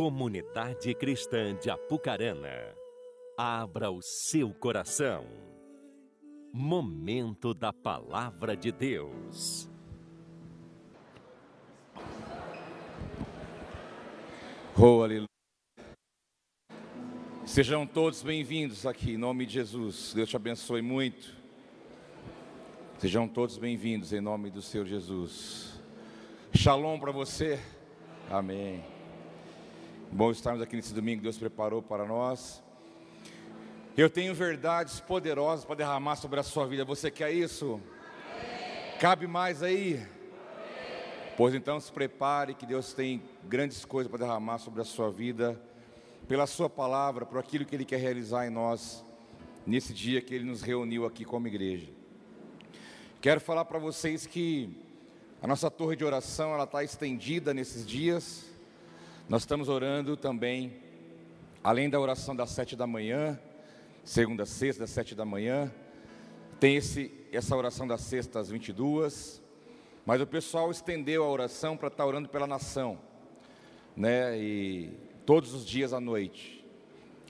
Comunidade Cristã de Apucarana, abra o seu coração. Momento da Palavra de Deus. Oh, aleluia. Sejam todos bem-vindos aqui, em nome de Jesus. Deus te abençoe muito. Sejam todos bem-vindos em nome do Senhor Jesus. Shalom para você. Amém. Bom estarmos aqui nesse domingo que Deus preparou para nós. Eu tenho verdades poderosas para derramar sobre a sua vida. Você quer isso? Cabe mais aí? Pois então se prepare que Deus tem grandes coisas para derramar sobre a sua vida, pela sua palavra, por aquilo que Ele quer realizar em nós, nesse dia que Ele nos reuniu aqui como igreja. Quero falar para vocês que a nossa torre de oração ela está estendida nesses dias. Nós estamos orando também, além da oração das sete da manhã, segunda, sexta, sete da manhã. Tem esse, essa oração das sextas às 22. Mas o pessoal estendeu a oração para estar orando pela nação, né? E todos os dias à noite,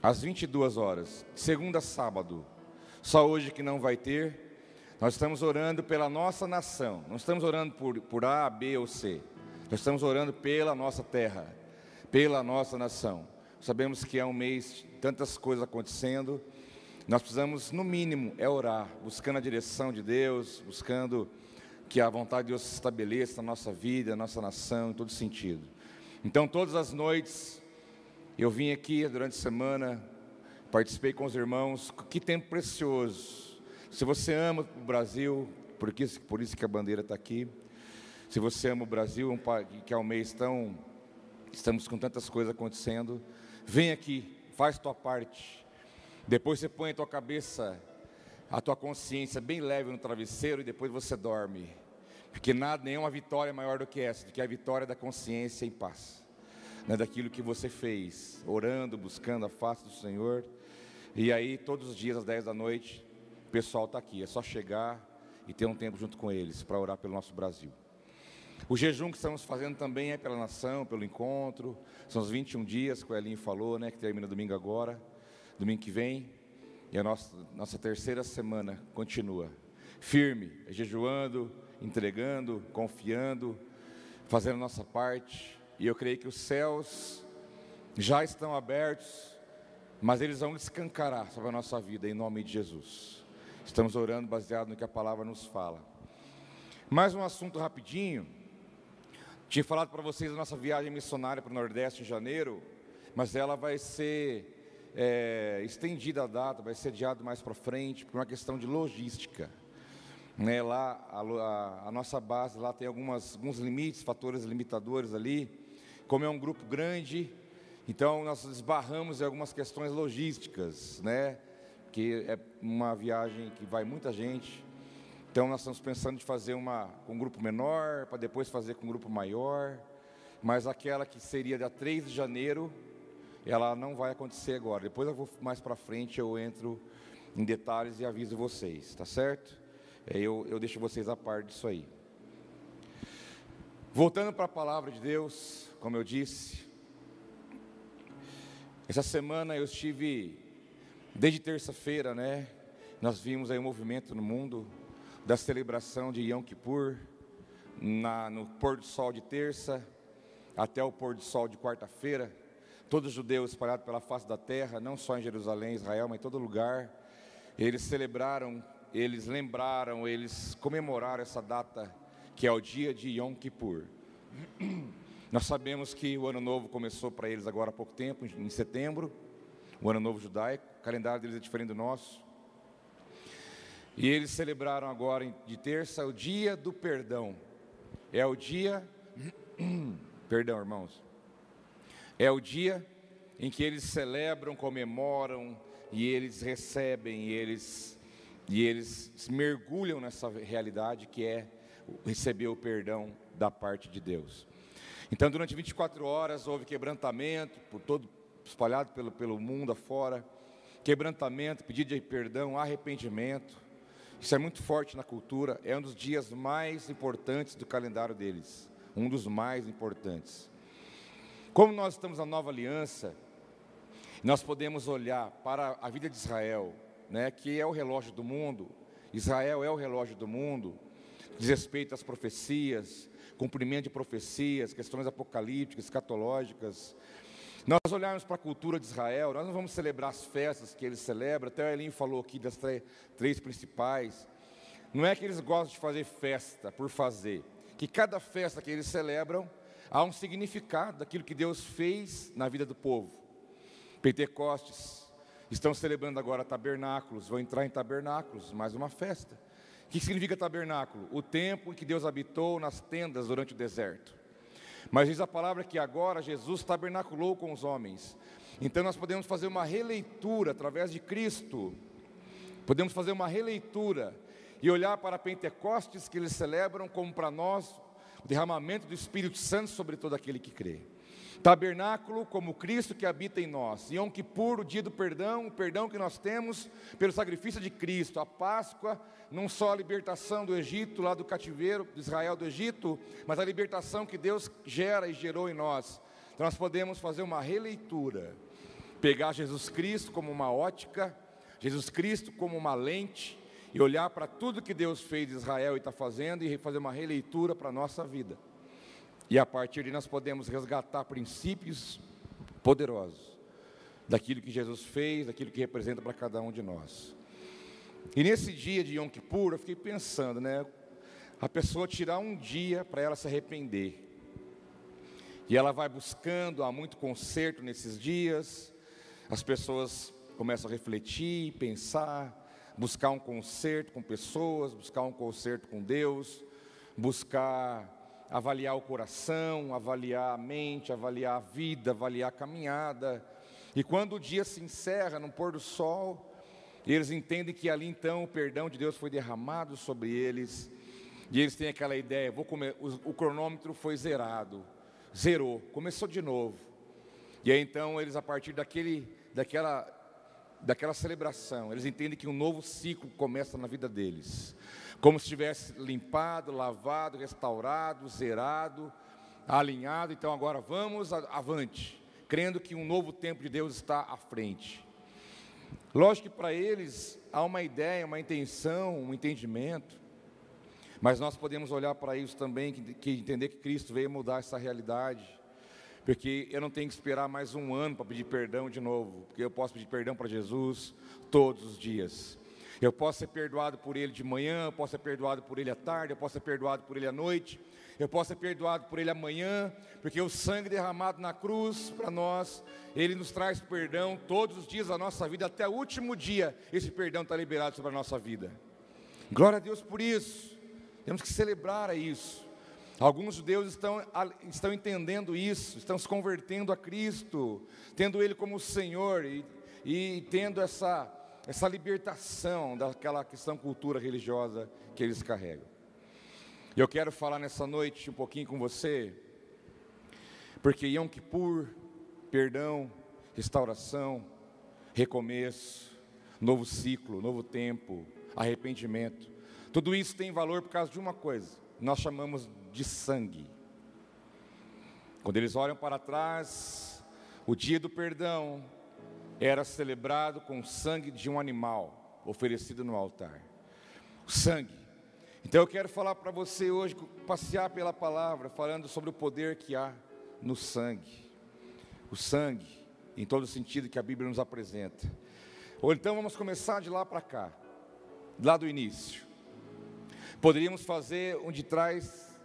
às 22 horas, segunda sábado. Só hoje que não vai ter. Nós estamos orando pela nossa nação. Não estamos orando por, por A, B ou C. Nós estamos orando pela nossa terra, pela nossa nação. Sabemos que é um mês, tantas coisas acontecendo. Nós precisamos, no mínimo, é orar, buscando a direção de Deus, buscando que a vontade de Deus se estabeleça na nossa vida, na nossa nação, em todo sentido. Então, todas as noites, eu vim aqui durante a semana, participei com os irmãos, que tempo precioso. Se você ama o Brasil, por isso, por isso que a bandeira está aqui, se você ama o Brasil, que é um mês tão, estamos com tantas coisas acontecendo, vem aqui, faz tua parte, depois você põe a tua cabeça, a tua consciência bem leve no travesseiro e depois você dorme. Porque nada, nenhuma vitória é maior do que essa, do que a vitória da consciência em paz. Né, daquilo que você fez, orando, buscando a face do Senhor. E aí, todos os dias, às 10 da noite, o pessoal está aqui. É só chegar e ter um tempo junto com eles para orar pelo nosso Brasil. O jejum que estamos fazendo também é pela nação, pelo encontro. São os 21 dias que o Elinho falou, né, que termina domingo agora domingo que vem, e a nossa, nossa terceira semana continua. Firme, jejuando, entregando, confiando, fazendo a nossa parte, e eu creio que os céus já estão abertos, mas eles vão escancarar sobre a nossa vida em nome de Jesus. Estamos orando baseado no que a palavra nos fala. Mais um assunto rapidinho. Tinha falado para vocês a nossa viagem missionária para o Nordeste em janeiro, mas ela vai ser é, estendida a data, vai ser adiado mais para frente, por uma questão de logística. Né, lá, a, a, a, nossa base lá tem algumas, alguns limites, fatores limitadores ali. Como é um grupo grande, então nós esbarramos em algumas questões logísticas, né? Que é uma viagem que vai muita gente. Então nós estamos pensando de fazer uma com um grupo menor, para depois fazer com um grupo maior. Mas aquela que seria dia 3 de janeiro, ela não vai acontecer agora. Depois eu vou mais para frente, eu entro em detalhes e aviso vocês, tá certo? É, eu, eu deixo vocês a par disso aí. Voltando para a palavra de Deus, como eu disse, essa semana eu estive, desde terça-feira, né? Nós vimos aí um movimento no mundo da celebração de Yom Kippur, na, no pôr do sol de terça até o pôr do sol de quarta-feira todos os judeus espalhados pela face da terra, não só em Jerusalém, Israel, mas em todo lugar, eles celebraram, eles lembraram, eles comemoraram essa data que é o dia de Yom Kippur. Nós sabemos que o ano novo começou para eles agora há pouco tempo, em setembro, o ano novo judaico, o calendário deles é diferente do nosso. E eles celebraram agora de terça o dia do perdão. É o dia perdão, irmãos. É o dia em que eles celebram, comemoram e eles recebem, e eles, e eles mergulham nessa realidade que é receber o perdão da parte de Deus. Então, durante 24 horas houve quebrantamento por todo espalhado pelo, pelo mundo afora, quebrantamento, pedido de perdão, arrependimento. Isso é muito forte na cultura, é um dos dias mais importantes do calendário deles, um dos mais importantes. Como nós estamos na nova aliança, nós podemos olhar para a vida de Israel, né, que é o relógio do mundo. Israel é o relógio do mundo, diz respeito às profecias, cumprimento de profecias, questões apocalípticas, escatológicas. Nós olharmos para a cultura de Israel, nós não vamos celebrar as festas que eles celebram, até o Elim falou aqui das três principais. Não é que eles gostam de fazer festa por fazer, que cada festa que eles celebram há um significado daquilo que Deus fez na vida do povo. Pentecostes, estão celebrando agora tabernáculos, vão entrar em tabernáculos, mais uma festa. O que significa tabernáculo? O tempo em que Deus habitou nas tendas durante o deserto. Mas diz a palavra que agora Jesus tabernaculou com os homens. Então nós podemos fazer uma releitura através de Cristo. Podemos fazer uma releitura e olhar para Pentecostes que eles celebram como para nós o derramamento do Espírito Santo sobre todo aquele que crê. Tabernáculo como Cristo que habita em nós. Yom Kippur, o dia do perdão, o perdão que nós temos pelo sacrifício de Cristo. A Páscoa, não só a libertação do Egito, lá do cativeiro de Israel do Egito, mas a libertação que Deus gera e gerou em nós. Então nós podemos fazer uma releitura. Pegar Jesus Cristo como uma ótica, Jesus Cristo como uma lente, e olhar para tudo que Deus fez Israel e está fazendo e fazer uma releitura para a nossa vida. E a partir de nós podemos resgatar princípios poderosos daquilo que Jesus fez, daquilo que representa para cada um de nós. E nesse dia de Yom Kippur, eu fiquei pensando, né? A pessoa tirar um dia para ela se arrepender. E ela vai buscando, há muito conserto nesses dias. As pessoas começam a refletir, pensar, buscar um conserto com pessoas, buscar um conserto com Deus, buscar avaliar o coração, avaliar a mente, avaliar a vida, avaliar a caminhada. E quando o dia se encerra no pôr do sol, eles entendem que ali então o perdão de Deus foi derramado sobre eles. E eles têm aquela ideia, vou comer, o, o cronômetro foi zerado, zerou, começou de novo. E aí então eles a partir daquele, daquela, daquela celebração, eles entendem que um novo ciclo começa na vida deles como se tivesse limpado, lavado, restaurado, zerado, alinhado. Então agora vamos avante, crendo que um novo tempo de Deus está à frente. Lógico que para eles há uma ideia, uma intenção, um entendimento, mas nós podemos olhar para isso também, que, que entender que Cristo veio mudar essa realidade, porque eu não tenho que esperar mais um ano para pedir perdão de novo, porque eu posso pedir perdão para Jesus todos os dias. Eu posso ser perdoado por ele de manhã, eu posso ser perdoado por ele à tarde, eu posso ser perdoado por ele à noite, eu posso ser perdoado por ele amanhã, porque o sangue derramado na cruz para nós, ele nos traz perdão todos os dias da nossa vida, até o último dia, esse perdão está liberado sobre a nossa vida. Glória a Deus por isso, temos que celebrar isso. Alguns judeus estão, estão entendendo isso, estão se convertendo a Cristo, tendo Ele como Senhor e, e tendo essa essa libertação daquela questão cultura religiosa que eles carregam. Eu quero falar nessa noite um pouquinho com você, porque Yom Kippur, perdão, restauração, recomeço, novo ciclo, novo tempo, arrependimento, tudo isso tem valor por causa de uma coisa, nós chamamos de sangue. Quando eles olham para trás, o dia do perdão, era celebrado com o sangue de um animal oferecido no altar. O sangue. Então eu quero falar para você hoje, passear pela palavra, falando sobre o poder que há no sangue. O sangue, em todo sentido que a Bíblia nos apresenta. Ou então vamos começar de lá para cá, lá do início. Poderíamos fazer um de trás,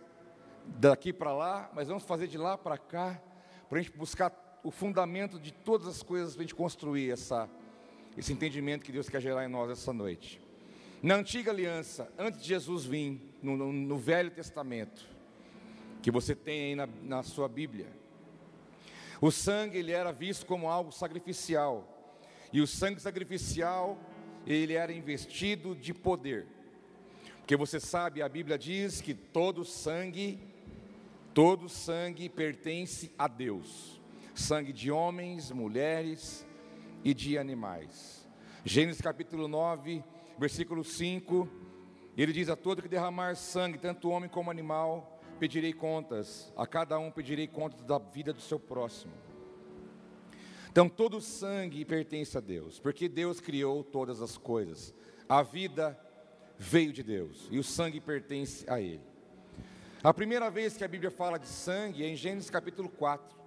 daqui para lá, mas vamos fazer de lá para cá, para a gente buscar o fundamento de todas as coisas para a gente construir essa, esse entendimento que Deus quer gerar em nós essa noite. Na antiga aliança, antes de Jesus vir, no, no, no Velho Testamento, que você tem aí na, na sua Bíblia, o sangue ele era visto como algo sacrificial, e o sangue sacrificial ele era investido de poder, porque você sabe, a Bíblia diz que todo sangue, todo sangue pertence a Deus sangue de homens, mulheres e de animais. Gênesis capítulo 9, versículo 5, ele diz a todo que derramar sangue, tanto homem como animal, pedirei contas, a cada um pedirei contas da vida do seu próximo. Então todo sangue pertence a Deus, porque Deus criou todas as coisas. A vida veio de Deus e o sangue pertence a Ele. A primeira vez que a Bíblia fala de sangue é em Gênesis capítulo 4,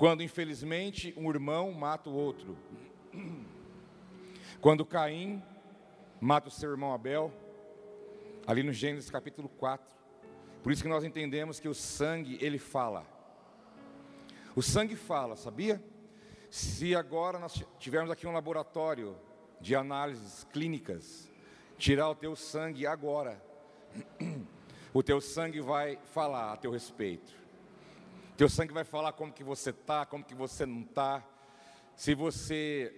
quando infelizmente um irmão mata o outro. Quando Caim mata o seu irmão Abel, ali no Gênesis capítulo 4. Por isso que nós entendemos que o sangue, ele fala. O sangue fala, sabia? Se agora nós tivermos aqui um laboratório de análises clínicas, tirar o teu sangue agora, o teu sangue vai falar a teu respeito. Teu sangue vai falar como que você está, como que você não está. Se você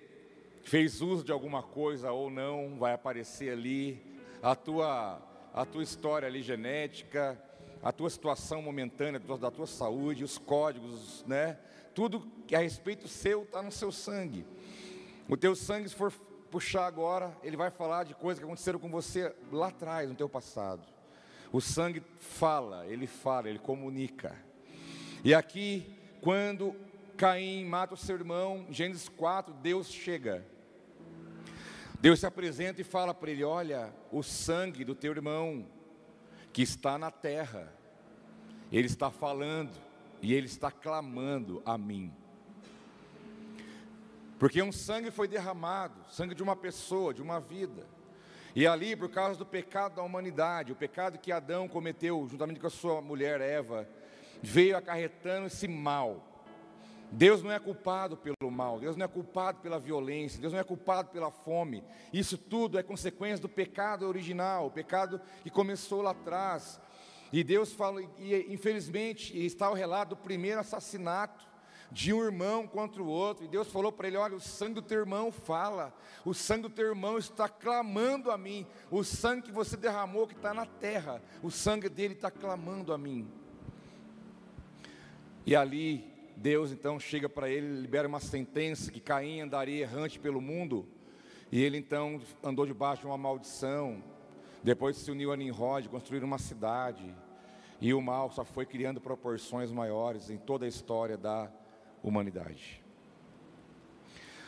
fez uso de alguma coisa ou não, vai aparecer ali a tua, a tua história ali genética, a tua situação momentânea da tua saúde, os códigos, né? Tudo que a respeito seu está no seu sangue. O teu sangue, se for puxar agora, ele vai falar de coisas que aconteceram com você lá atrás, no teu passado. O sangue fala, ele fala, ele comunica. E aqui, quando Caim mata o seu irmão, Gênesis 4, Deus chega. Deus se apresenta e fala para ele: Olha, o sangue do teu irmão, que está na terra, ele está falando e ele está clamando a mim. Porque um sangue foi derramado, sangue de uma pessoa, de uma vida. E ali, por causa do pecado da humanidade, o pecado que Adão cometeu juntamente com a sua mulher Eva, veio acarretando esse mal. Deus não é culpado pelo mal, Deus não é culpado pela violência, Deus não é culpado pela fome. Isso tudo é consequência do pecado original, o pecado que começou lá atrás. E Deus fala, e infelizmente está o relato do primeiro assassinato de um irmão contra o outro, e Deus falou para ele: Olha, o sangue do teu irmão fala, o sangue do teu irmão está clamando a mim, o sangue que você derramou que está na terra, o sangue dele está clamando a mim. E ali, Deus então chega para ele, libera uma sentença que Caim andaria errante pelo mundo, e ele então andou debaixo de uma maldição, depois se uniu a Nimrod, construíram uma cidade, e o mal só foi criando proporções maiores em toda a história da humanidade.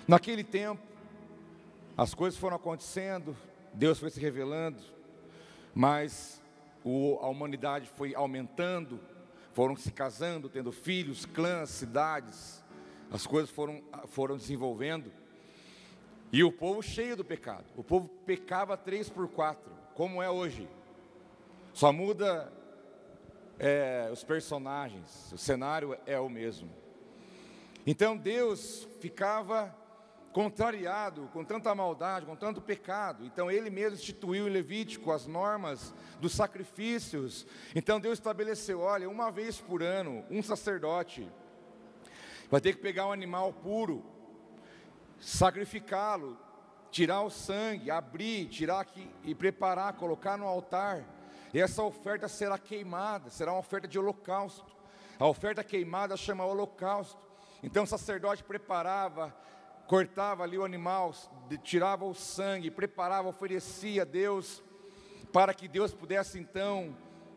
Naquele tempo, as coisas foram acontecendo, Deus foi se revelando, mas a humanidade foi aumentando, foram se casando, tendo filhos, clãs, cidades, as coisas foram, foram desenvolvendo, e o povo cheio do pecado, o povo pecava três por quatro, como é hoje, só muda é, os personagens, o cenário é o mesmo. Então Deus ficava contrariado com tanta maldade, com tanto pecado. Então ele mesmo instituiu em Levítico as normas dos sacrifícios. Então Deus estabeleceu, olha, uma vez por ano, um sacerdote vai ter que pegar um animal puro, sacrificá-lo, tirar o sangue, abrir, tirar aqui e preparar, colocar no altar. E essa oferta será queimada, será uma oferta de holocausto. A oferta queimada chama holocausto. Então o sacerdote preparava, cortava ali o animal, tirava o sangue, preparava, oferecia a Deus, para que Deus pudesse então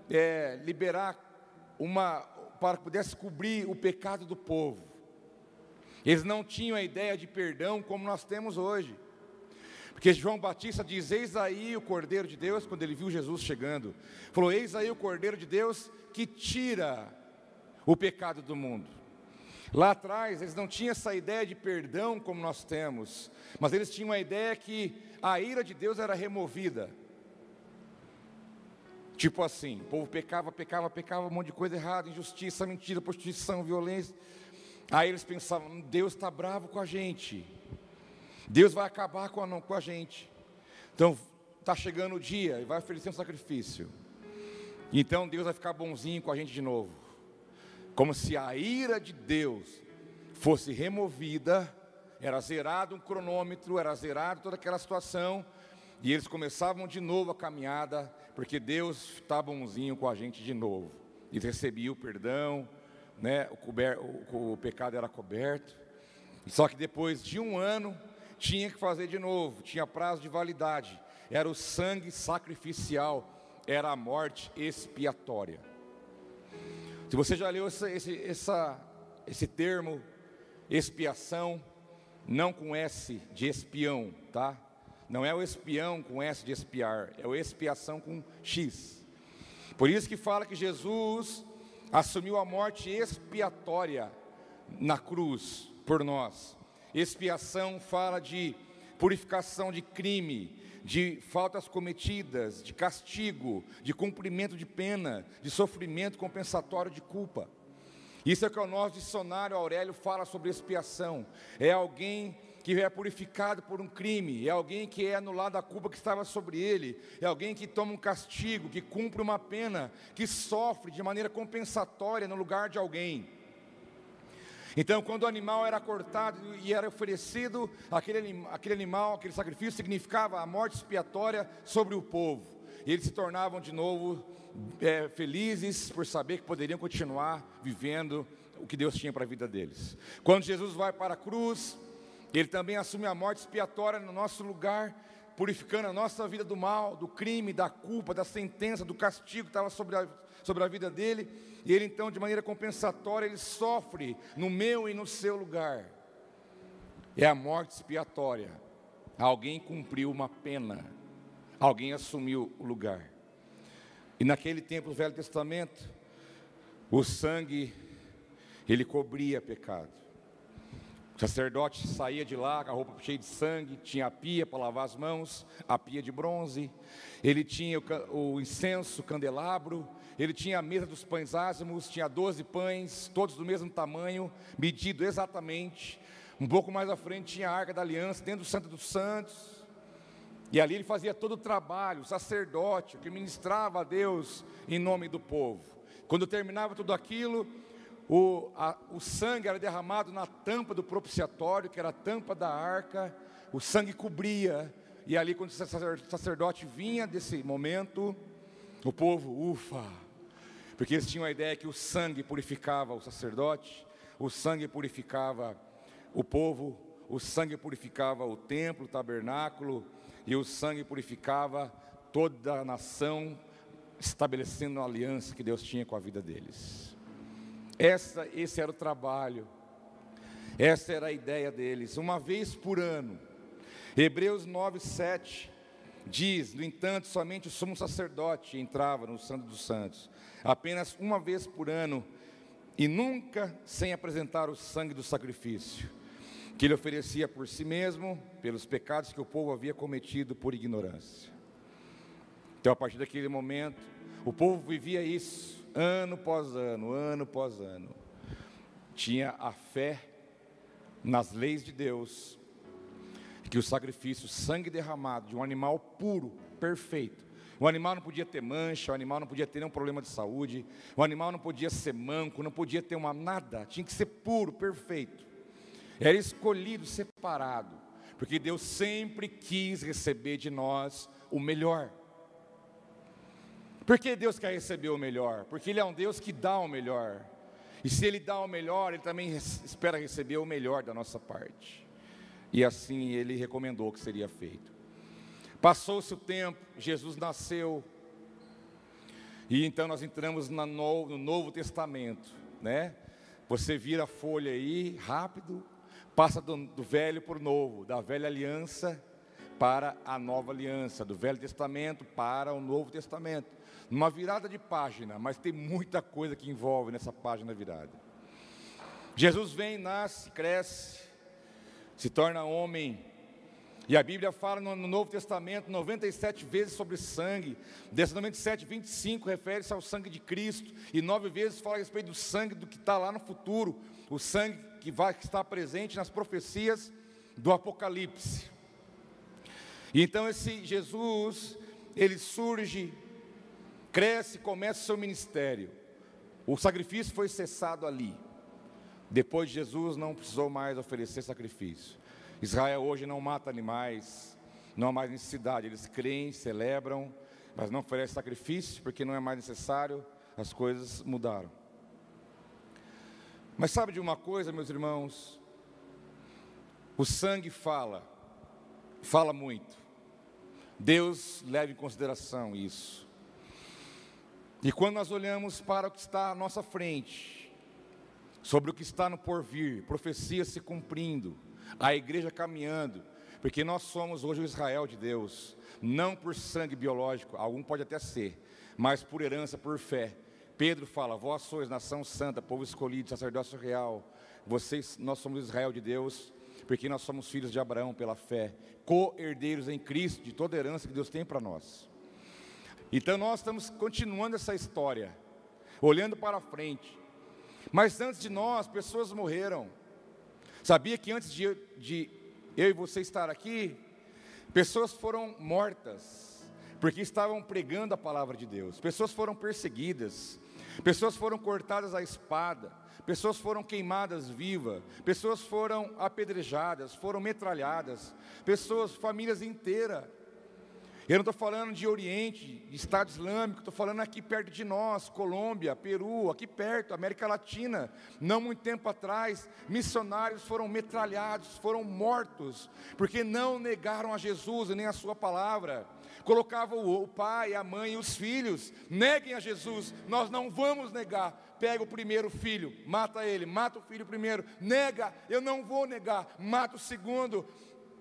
é, liberar uma, para que pudesse cobrir o pecado do povo. Eles não tinham a ideia de perdão como nós temos hoje. Porque João Batista diz: Eis aí o Cordeiro de Deus, quando ele viu Jesus chegando, falou: Eis aí o Cordeiro de Deus que tira o pecado do mundo. Lá atrás, eles não tinham essa ideia de perdão como nós temos, mas eles tinham a ideia que a ira de Deus era removida. Tipo assim, o povo pecava, pecava, pecava, um monte de coisa errada, injustiça, mentira, prostituição, violência. Aí eles pensavam: Deus está bravo com a gente, Deus vai acabar com a, com a gente. Então, está chegando o dia e vai oferecer um sacrifício. Então Deus vai ficar bonzinho com a gente de novo como se a ira de Deus fosse removida, era zerado um cronômetro, era zerado toda aquela situação, e eles começavam de novo a caminhada, porque Deus está bonzinho com a gente de novo. E recebia o perdão, né? o, cober, o, o pecado era coberto. Só que depois de um ano, tinha que fazer de novo, tinha prazo de validade. Era o sangue sacrificial, era a morte expiatória. Se você já leu essa, esse, essa, esse termo, expiação, não com S de espião, tá? Não é o espião com S de espiar, é o expiação com X. Por isso que fala que Jesus assumiu a morte expiatória na cruz por nós. Expiação fala de purificação de crime, de faltas cometidas, de castigo, de cumprimento de pena, de sofrimento compensatório de culpa. Isso é o que o nosso dicionário Aurélio fala sobre expiação. É alguém que é purificado por um crime, é alguém que é anulado a culpa que estava sobre ele, é alguém que toma um castigo, que cumpre uma pena, que sofre de maneira compensatória no lugar de alguém. Então, quando o animal era cortado e era oferecido, aquele, aquele animal, aquele sacrifício significava a morte expiatória sobre o povo. E eles se tornavam de novo é, felizes por saber que poderiam continuar vivendo o que Deus tinha para a vida deles. Quando Jesus vai para a cruz, ele também assume a morte expiatória no nosso lugar, purificando a nossa vida do mal, do crime, da culpa, da sentença, do castigo que estava sobre a, sobre a vida dele. E ele então, de maneira compensatória, ele sofre no meu e no seu lugar. É a morte expiatória. Alguém cumpriu uma pena. Alguém assumiu o lugar. E naquele tempo, do Velho Testamento, o sangue, ele cobria pecado. O sacerdote saía de lá com a roupa cheia de sangue, tinha a pia para lavar as mãos, a pia de bronze, ele tinha o, o incenso, o candelabro, ele tinha a mesa dos pães ázimos, tinha 12 pães, todos do mesmo tamanho, medido exatamente. Um pouco mais à frente tinha a arca da aliança, dentro do Santo dos Santos. E ali ele fazia todo o trabalho, o sacerdote, que ministrava a Deus em nome do povo. Quando terminava tudo aquilo, o, a, o sangue era derramado na tampa do propiciatório, que era a tampa da arca, o sangue cobria, e ali, quando o sacerdote vinha desse momento, o povo, ufa, porque eles tinham a ideia que o sangue purificava o sacerdote, o sangue purificava o povo, o sangue purificava o templo, o tabernáculo, e o sangue purificava toda a nação, estabelecendo a aliança que Deus tinha com a vida deles. Essa, esse era o trabalho, essa era a ideia deles, uma vez por ano. Hebreus 9, 7 diz: No entanto, somente o sumo sacerdote entrava no Santo dos Santos, apenas uma vez por ano e nunca sem apresentar o sangue do sacrifício, que ele oferecia por si mesmo, pelos pecados que o povo havia cometido por ignorância. Então, a partir daquele momento, o povo vivia isso, ano após ano, ano após ano. Tinha a fé nas leis de Deus, que o sacrifício, sangue derramado de um animal puro, perfeito, o animal não podia ter mancha, o animal não podia ter nenhum problema de saúde, o animal não podia ser manco, não podia ter uma nada, tinha que ser puro, perfeito. Era escolhido, separado, porque Deus sempre quis receber de nós o melhor. Por que Deus quer receber o melhor? Porque Ele é um Deus que dá o melhor. E se Ele dá o melhor, Ele também espera receber o melhor da nossa parte. E assim Ele recomendou que seria feito. Passou-se o tempo, Jesus nasceu. E então nós entramos no Novo Testamento, né? Você vira a folha aí, rápido, passa do, do velho para o novo, da velha aliança para a nova aliança, do Velho Testamento para o Novo Testamento. Uma virada de página, mas tem muita coisa que envolve nessa página virada. Jesus vem, nasce, cresce, se torna homem, e a Bíblia fala no, Novo Testamento 97 vezes sobre sangue. Dessas 97, 25 refere-se ao sangue de Cristo. E nove vezes fala a respeito do sangue do que está lá no futuro. O sangue que vai está presente nas profecias do Apocalipse. E então esse Jesus, ele surge, cresce, começa o seu ministério. O sacrifício foi cessado ali. Depois de Jesus não precisou mais oferecer sacrifício. Israel hoje não mata animais, não há mais necessidade, eles creem, celebram, mas não oferecem sacrifício porque não é mais necessário, as coisas mudaram. Mas sabe de uma coisa, meus irmãos? O sangue fala, fala muito. Deus leva em consideração isso. E quando nós olhamos para o que está à nossa frente, sobre o que está no porvir, profecia se cumprindo, a igreja caminhando, porque nós somos hoje o Israel de Deus, não por sangue biológico, algum pode até ser, mas por herança, por fé. Pedro fala: Vós sois nação santa, povo escolhido, sacerdócio real. Vocês, nós somos Israel de Deus, porque nós somos filhos de Abraão pela fé, co-herdeiros em Cristo de toda herança que Deus tem para nós. Então nós estamos continuando essa história, olhando para frente. Mas antes de nós, pessoas morreram. Sabia que antes de, de eu e você estar aqui, pessoas foram mortas, porque estavam pregando a palavra de Deus. Pessoas foram perseguidas, pessoas foram cortadas à espada, pessoas foram queimadas vivas, pessoas foram apedrejadas, foram metralhadas, pessoas, famílias inteiras eu não estou falando de Oriente, de Estado Islâmico, estou falando aqui perto de nós, Colômbia, Peru, aqui perto, América Latina. Não muito tempo atrás, missionários foram metralhados, foram mortos, porque não negaram a Jesus nem a Sua palavra. Colocavam o pai, a mãe e os filhos, neguem a Jesus, nós não vamos negar. Pega o primeiro filho, mata ele, mata o filho primeiro, nega, eu não vou negar, mata o segundo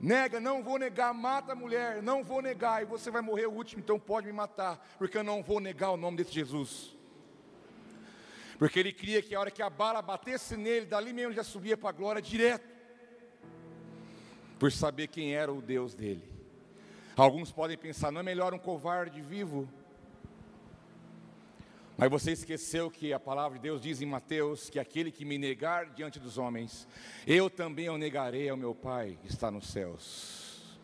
Nega, não vou negar, mata a mulher, não vou negar, e você vai morrer o último, então pode me matar, porque eu não vou negar o nome desse Jesus. Porque ele cria que a hora que a bala batesse nele, dali mesmo já subia para a glória direto, por saber quem era o Deus dele. Alguns podem pensar, não é melhor um covarde vivo mas você esqueceu que a palavra de Deus diz em Mateus que aquele que me negar diante dos homens, eu também o negarei ao meu Pai que está nos céus.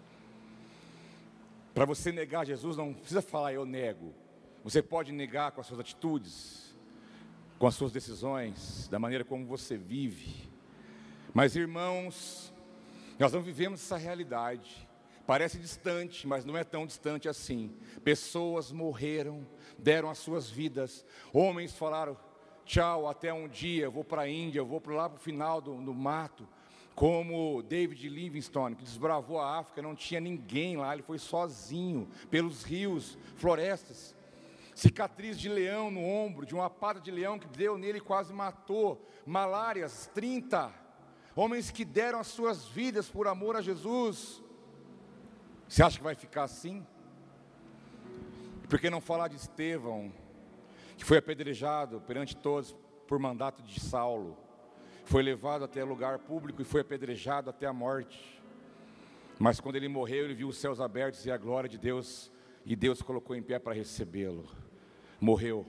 Para você negar Jesus, não precisa falar eu nego. Você pode negar com as suas atitudes, com as suas decisões, da maneira como você vive. Mas irmãos, nós não vivemos essa realidade. Parece distante, mas não é tão distante assim. Pessoas morreram deram as suas vidas. Homens falaram: tchau, até um dia, eu vou para a Índia, eu vou para lá para o final do, do mato. Como David Livingstone, que desbravou a África, não tinha ninguém lá, ele foi sozinho, pelos rios, florestas. Cicatriz de leão no ombro, de uma pata de leão que deu nele e quase matou. Malárias, 30. Homens que deram as suas vidas por amor a Jesus. Você acha que vai ficar assim? Por que não falar de Estevão, que foi apedrejado perante todos por mandato de Saulo, foi levado até lugar público e foi apedrejado até a morte. Mas quando ele morreu, ele viu os céus abertos e a glória de Deus, e Deus colocou em pé para recebê-lo. Morreu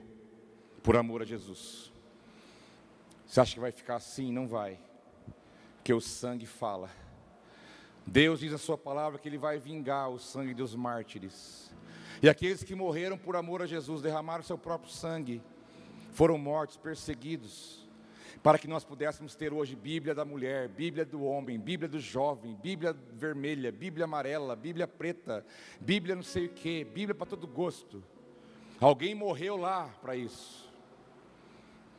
por amor a Jesus. Você acha que vai ficar assim? Não vai, porque o sangue fala. Deus diz a sua palavra que ele vai vingar o sangue dos mártires. E aqueles que morreram por amor a Jesus, derramaram seu próprio sangue, foram mortos, perseguidos, para que nós pudéssemos ter hoje Bíblia da mulher, Bíblia do homem, Bíblia do jovem, Bíblia vermelha, Bíblia amarela, Bíblia preta, Bíblia não sei o que, Bíblia para todo gosto. Alguém morreu lá para isso.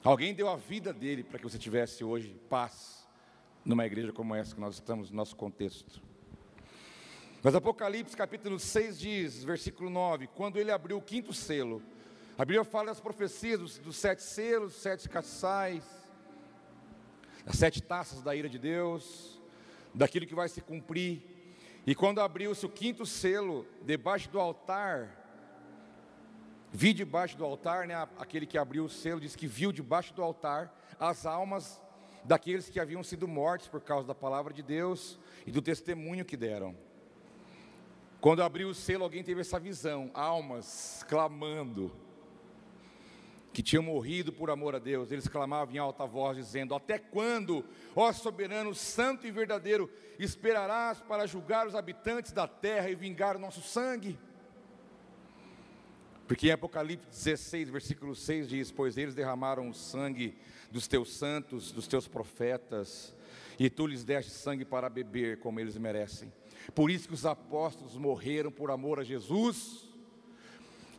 Alguém deu a vida dele para que você tivesse hoje paz numa igreja como essa que nós estamos no nosso contexto. Mas Apocalipse capítulo 6 diz, versículo 9: quando ele abriu o quinto selo, a Bíblia fala das profecias dos, dos sete selos, sete caçais, das sete taças da ira de Deus, daquilo que vai se cumprir. E quando abriu-se o quinto selo, debaixo do altar, vi debaixo do altar, né, aquele que abriu o selo diz que viu debaixo do altar as almas daqueles que haviam sido mortos por causa da palavra de Deus e do testemunho que deram. Quando abriu o selo, alguém teve essa visão: almas clamando, que tinham morrido por amor a Deus. Eles clamavam em alta voz, dizendo: Até quando, ó soberano, santo e verdadeiro, esperarás para julgar os habitantes da terra e vingar o nosso sangue? Porque em Apocalipse 16, versículo 6 diz: Pois eles derramaram o sangue dos teus santos, dos teus profetas, e tu lhes deste sangue para beber, como eles merecem. Por isso que os apóstolos morreram por amor a Jesus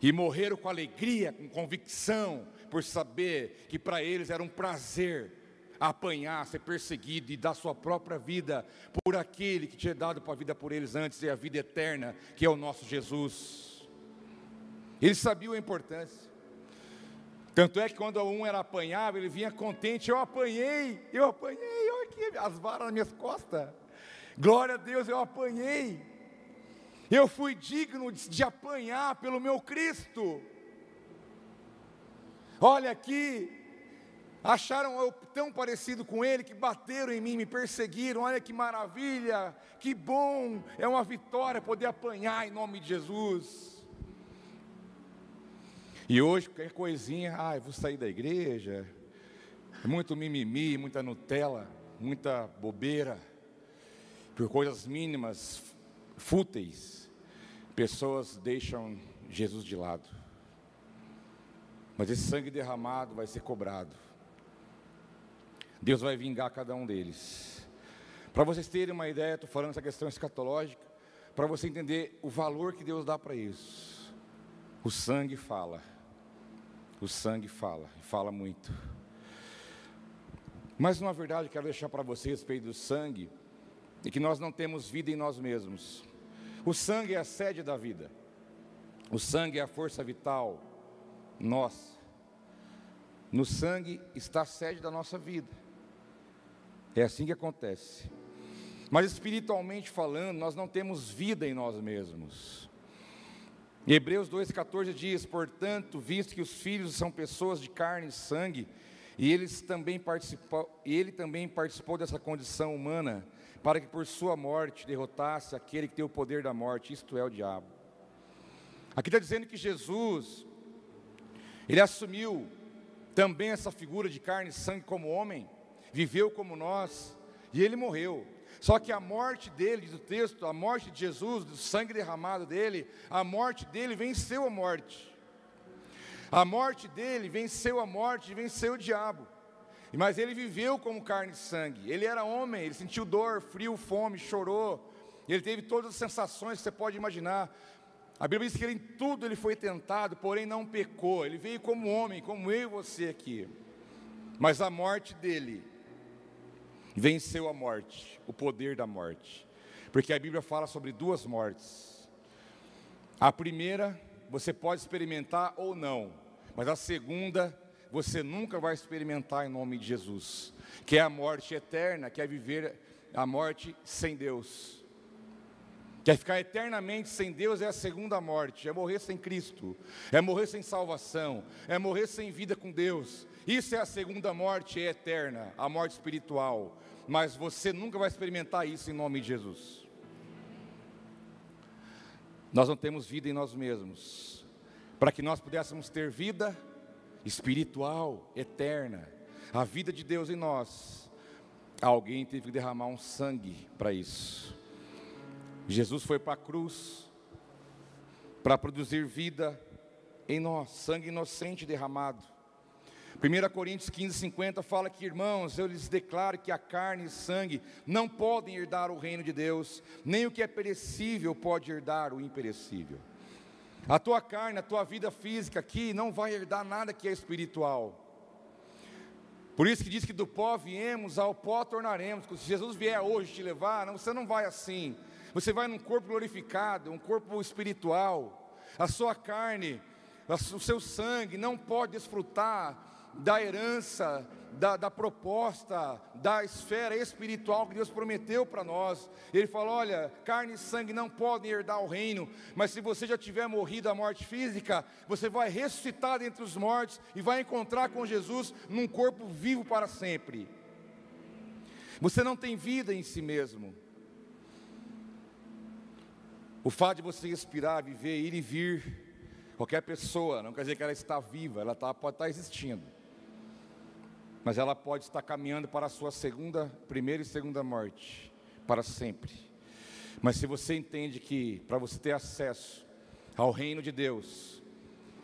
e morreram com alegria, com convicção, por saber que para eles era um prazer apanhar, ser perseguido e dar sua própria vida por aquele que tinha dado a vida por eles antes e a vida eterna, que é o nosso Jesus. Eles sabiam a importância. Tanto é que quando um era apanhado, ele vinha contente, eu apanhei, eu apanhei, olha aqui as varas nas minhas costas. Glória a Deus, eu apanhei. Eu fui digno de, de apanhar pelo meu Cristo. Olha aqui, acharam eu tão parecido com ele que bateram em mim, me perseguiram. Olha que maravilha, que bom, é uma vitória poder apanhar em nome de Jesus. E hoje, qualquer coisinha, ah, vou sair da igreja, muito mimimi, muita Nutella, muita bobeira, por coisas mínimas, fúteis, pessoas deixam Jesus de lado. Mas esse sangue derramado vai ser cobrado. Deus vai vingar cada um deles. Para vocês terem uma ideia, estou falando essa questão escatológica, para você entender o valor que Deus dá para isso. O sangue fala. O sangue fala, fala muito. Mas na verdade, quero deixar para vocês a respeito do sangue, e que nós não temos vida em nós mesmos. O sangue é a sede da vida. O sangue é a força vital. Nós. No sangue está a sede da nossa vida. É assim que acontece. Mas espiritualmente falando, nós não temos vida em nós mesmos. Hebreus 2,14 diz: Portanto, visto que os filhos são pessoas de carne e sangue, e, eles também participou, e ele também participou dessa condição humana, para que por sua morte derrotasse aquele que tem o poder da morte, isto é, o diabo. Aqui está dizendo que Jesus, ele assumiu também essa figura de carne e sangue como homem, viveu como nós, e ele morreu. Só que a morte dele, diz o texto, a morte de Jesus, do sangue derramado dele, a morte dele venceu a morte. A morte dele venceu a morte, venceu o diabo. Mas ele viveu como carne e sangue. Ele era homem, ele sentiu dor, frio, fome, chorou. Ele teve todas as sensações que você pode imaginar. A Bíblia diz que ele, em tudo ele foi tentado, porém não pecou. Ele veio como homem, como eu e você aqui. Mas a morte dele venceu a morte, o poder da morte. Porque a Bíblia fala sobre duas mortes. A primeira, você pode experimentar ou não, mas a segunda, você nunca vai experimentar em nome de Jesus, que é a morte eterna, que é viver a morte sem Deus. Quer ficar eternamente sem Deus é a segunda morte, é morrer sem Cristo, é morrer sem salvação, é morrer sem vida com Deus. Isso é a segunda morte é eterna, a morte espiritual. Mas você nunca vai experimentar isso em nome de Jesus. Nós não temos vida em nós mesmos. Para que nós pudéssemos ter vida espiritual, eterna, a vida de Deus em nós, alguém teve que derramar um sangue para isso. Jesus foi para a cruz para produzir vida em nós, sangue inocente derramado. 1 Coríntios 15, 50 fala que, irmãos, eu lhes declaro que a carne e sangue não podem herdar o reino de Deus, nem o que é perecível pode herdar o imperecível. A tua carne, a tua vida física aqui não vai herdar nada que é espiritual. Por isso que diz que do pó viemos, ao pó tornaremos. Se Jesus vier hoje te levar, não, você não vai assim. Você vai num corpo glorificado, um corpo espiritual. A sua carne, o seu sangue não pode desfrutar da herança, da, da, proposta, da esfera espiritual que Deus prometeu para nós. Ele falou: olha, carne e sangue não podem herdar o reino, mas se você já tiver morrido a morte física, você vai ressuscitar dentre os mortos e vai encontrar com Jesus num corpo vivo para sempre. Você não tem vida em si mesmo. O fato de você respirar, viver, ir e vir, qualquer pessoa, não quer dizer que ela está viva, ela tá, pode estar existindo. Mas ela pode estar caminhando para a sua segunda, primeira e segunda morte, para sempre. Mas se você entende que para você ter acesso ao reino de Deus,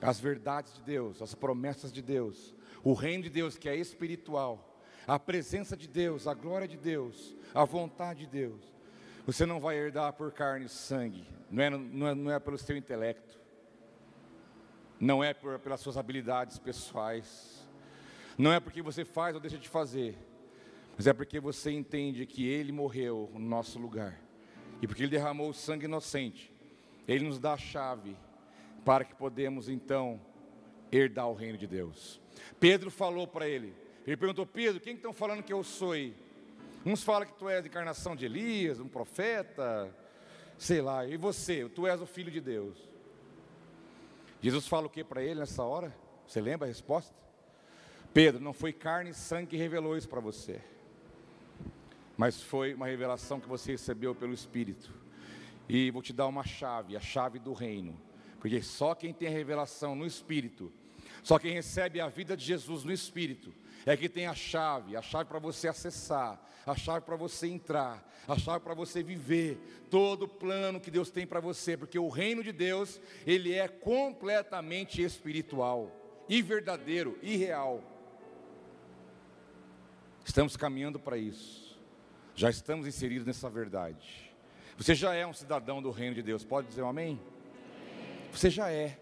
às verdades de Deus, às promessas de Deus, o reino de Deus que é espiritual, a presença de Deus, a glória de Deus, a vontade de Deus, você não vai herdar por carne e sangue, não é, não é, não é pelo seu intelecto, não é por, pelas suas habilidades pessoais, não é porque você faz ou deixa de fazer, mas é porque você entende que Ele morreu no nosso lugar, e porque Ele derramou o sangue inocente, Ele nos dá a chave para que podemos então herdar o reino de Deus. Pedro falou para ele. Ele perguntou: Pedro, quem estão falando que eu sou? Uns falam que tu és a encarnação de Elias, um profeta, sei lá. E você, tu és o filho de Deus. Jesus fala o que para ele nessa hora? Você lembra a resposta? Pedro, não foi carne e sangue que revelou isso para você, mas foi uma revelação que você recebeu pelo Espírito. E vou te dar uma chave, a chave do reino, porque só quem tem a revelação no Espírito, só quem recebe a vida de Jesus no Espírito, é que tem a chave, a chave para você acessar, a chave para você entrar, a chave para você viver todo o plano que Deus tem para você, porque o reino de Deus, ele é completamente espiritual, e verdadeiro, e real. Estamos caminhando para isso. Já estamos inseridos nessa verdade. Você já é um cidadão do reino de Deus. Pode dizer um amém? Você já é.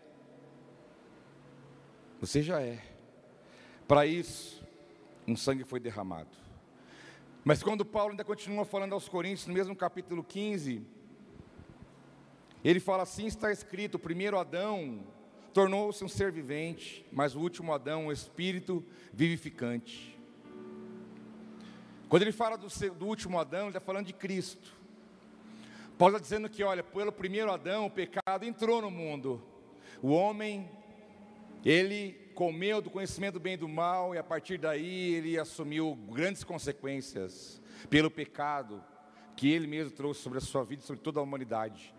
Você já é. Para isso, um sangue foi derramado. Mas quando Paulo ainda continua falando aos Coríntios, no mesmo capítulo 15, ele fala assim: está escrito, o primeiro Adão tornou-se um ser vivente, mas o último Adão, um espírito vivificante. Quando ele fala do, do último Adão, ele está falando de Cristo. Paulo está dizendo que, olha, pelo primeiro Adão, o pecado entrou no mundo. O homem, ele comeu do conhecimento do bem e do mal, e a partir daí ele assumiu grandes consequências pelo pecado que ele mesmo trouxe sobre a sua vida e sobre toda a humanidade.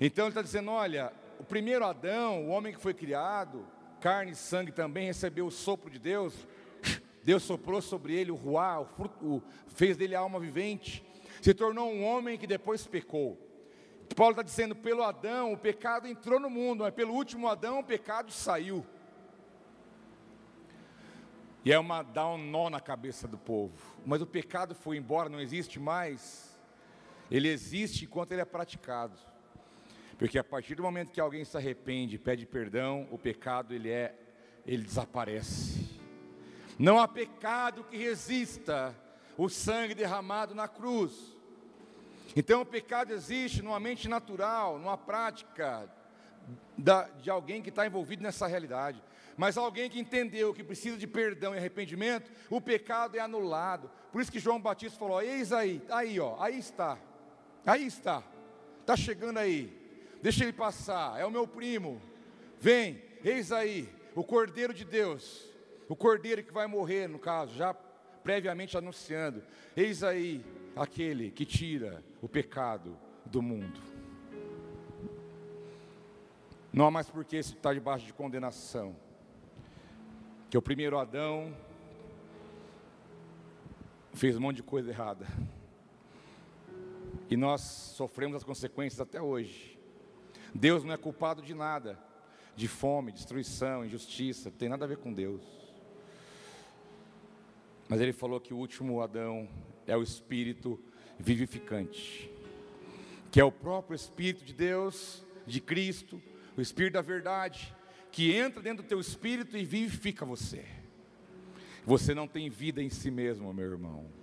Então ele está dizendo: olha, o primeiro Adão, o homem que foi criado, carne e sangue também recebeu o sopro de Deus, Deus soprou sobre ele o ruá, o fruto, o, fez dele alma vivente, se tornou um homem que depois pecou. Paulo está dizendo: pelo Adão o pecado entrou no mundo, mas pelo último Adão o pecado saiu. E é uma dá um nó na cabeça do povo. Mas o pecado foi embora, não existe mais. Ele existe enquanto ele é praticado. Porque a partir do momento que alguém se arrepende, pede perdão, o pecado ele é ele desaparece. Não há pecado que resista o sangue derramado na cruz. Então o pecado existe numa mente natural, numa prática da, de alguém que está envolvido nessa realidade. Mas alguém que entendeu que precisa de perdão e arrependimento, o pecado é anulado. Por isso que João Batista falou: Eis aí, aí, ó, aí está, aí está, está chegando aí, deixa ele passar, é o meu primo, vem, eis aí, o Cordeiro de Deus, o cordeiro que vai morrer, no caso, já previamente anunciando: eis aí aquele que tira o pecado do mundo. Não há mais por que estar debaixo de condenação. Que o primeiro Adão fez um monte de coisa errada. E nós sofremos as consequências até hoje. Deus não é culpado de nada, de fome, destruição, injustiça, não tem nada a ver com Deus. Mas ele falou que o último Adão é o espírito vivificante, que é o próprio espírito de Deus, de Cristo, o espírito da verdade, que entra dentro do teu espírito e vivifica você. Você não tem vida em si mesmo, meu irmão.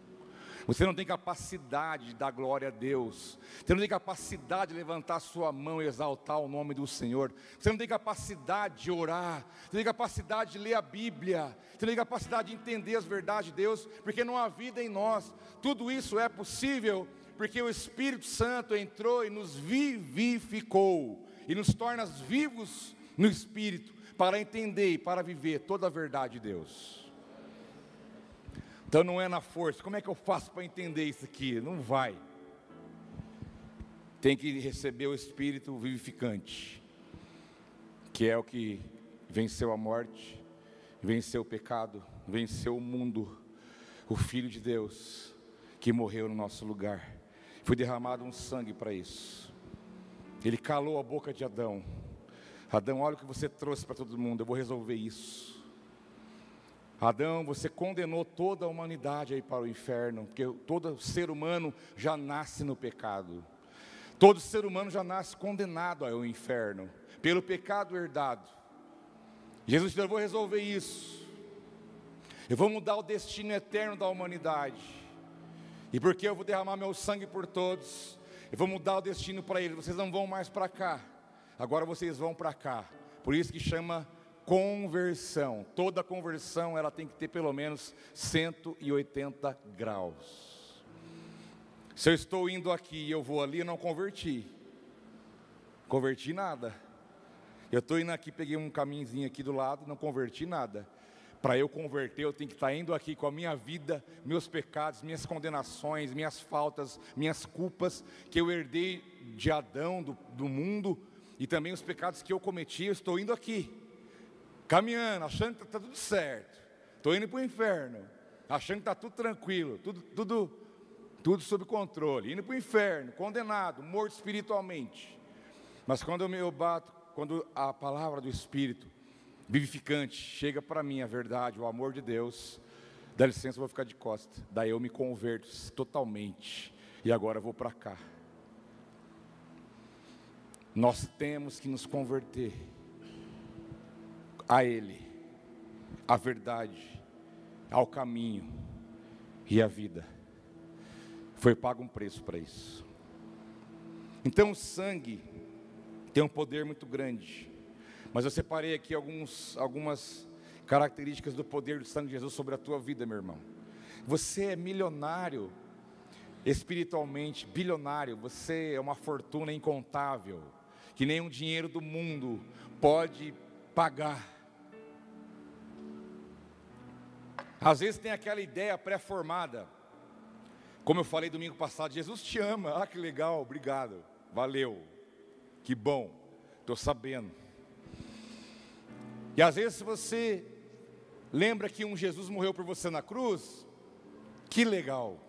Você não tem capacidade de dar glória a Deus. Você não tem capacidade de levantar sua mão e exaltar o nome do Senhor. Você não tem capacidade de orar. Você não tem capacidade de ler a Bíblia. Você não tem capacidade de entender as verdades de Deus, porque não há vida em nós. Tudo isso é possível porque o Espírito Santo entrou e nos vivificou e nos torna vivos no Espírito para entender e para viver toda a verdade de Deus. Então não é na força. Como é que eu faço para entender isso aqui? Não vai. Tem que receber o Espírito vivificante, que é o que venceu a morte, venceu o pecado, venceu o mundo, o Filho de Deus, que morreu no nosso lugar. Foi derramado um sangue para isso. Ele calou a boca de Adão. Adão, olha o que você trouxe para todo mundo, eu vou resolver isso. Adão, você condenou toda a humanidade aí para o inferno, porque todo ser humano já nasce no pecado. Todo ser humano já nasce condenado ao inferno, pelo pecado herdado. Jesus disse: Eu vou resolver isso. Eu vou mudar o destino eterno da humanidade. E porque eu vou derramar meu sangue por todos, eu vou mudar o destino para eles. Vocês não vão mais para cá, agora vocês vão para cá. Por isso que chama conversão. Toda conversão ela tem que ter pelo menos 180 graus. Se eu estou indo aqui e eu vou ali, não converti. Converti nada. Eu estou indo aqui, peguei um caminhozinho aqui do lado, não converti nada. Para eu converter, eu tenho que estar indo aqui com a minha vida, meus pecados, minhas condenações, minhas faltas, minhas culpas, que eu herdei de Adão, do, do mundo, e também os pecados que eu cometi, eu estou indo aqui, caminhando, achando que está tudo certo. Estou indo para o inferno, achando que está tudo tranquilo, tudo, tudo, tudo sob controle, indo para o inferno, condenado, morto espiritualmente. Mas quando eu, me, bato, quando a palavra do Espírito vivificante chega para mim, a verdade, o amor de Deus, dá licença, eu vou ficar de costa. Daí eu me converto totalmente. E agora eu vou para cá. Nós temos que nos converter a Ele, a verdade, ao caminho e à vida. Foi pago um preço para isso. Então o sangue tem um poder muito grande. Mas eu separei aqui alguns, algumas características do poder do sangue de Jesus sobre a tua vida, meu irmão. Você é milionário espiritualmente, bilionário, você é uma fortuna incontável, que nenhum dinheiro do mundo pode pagar. Às vezes tem aquela ideia pré-formada, como eu falei domingo passado, Jesus te ama, ah que legal, obrigado, valeu, que bom, estou sabendo. E às vezes você lembra que um Jesus morreu por você na cruz, que legal,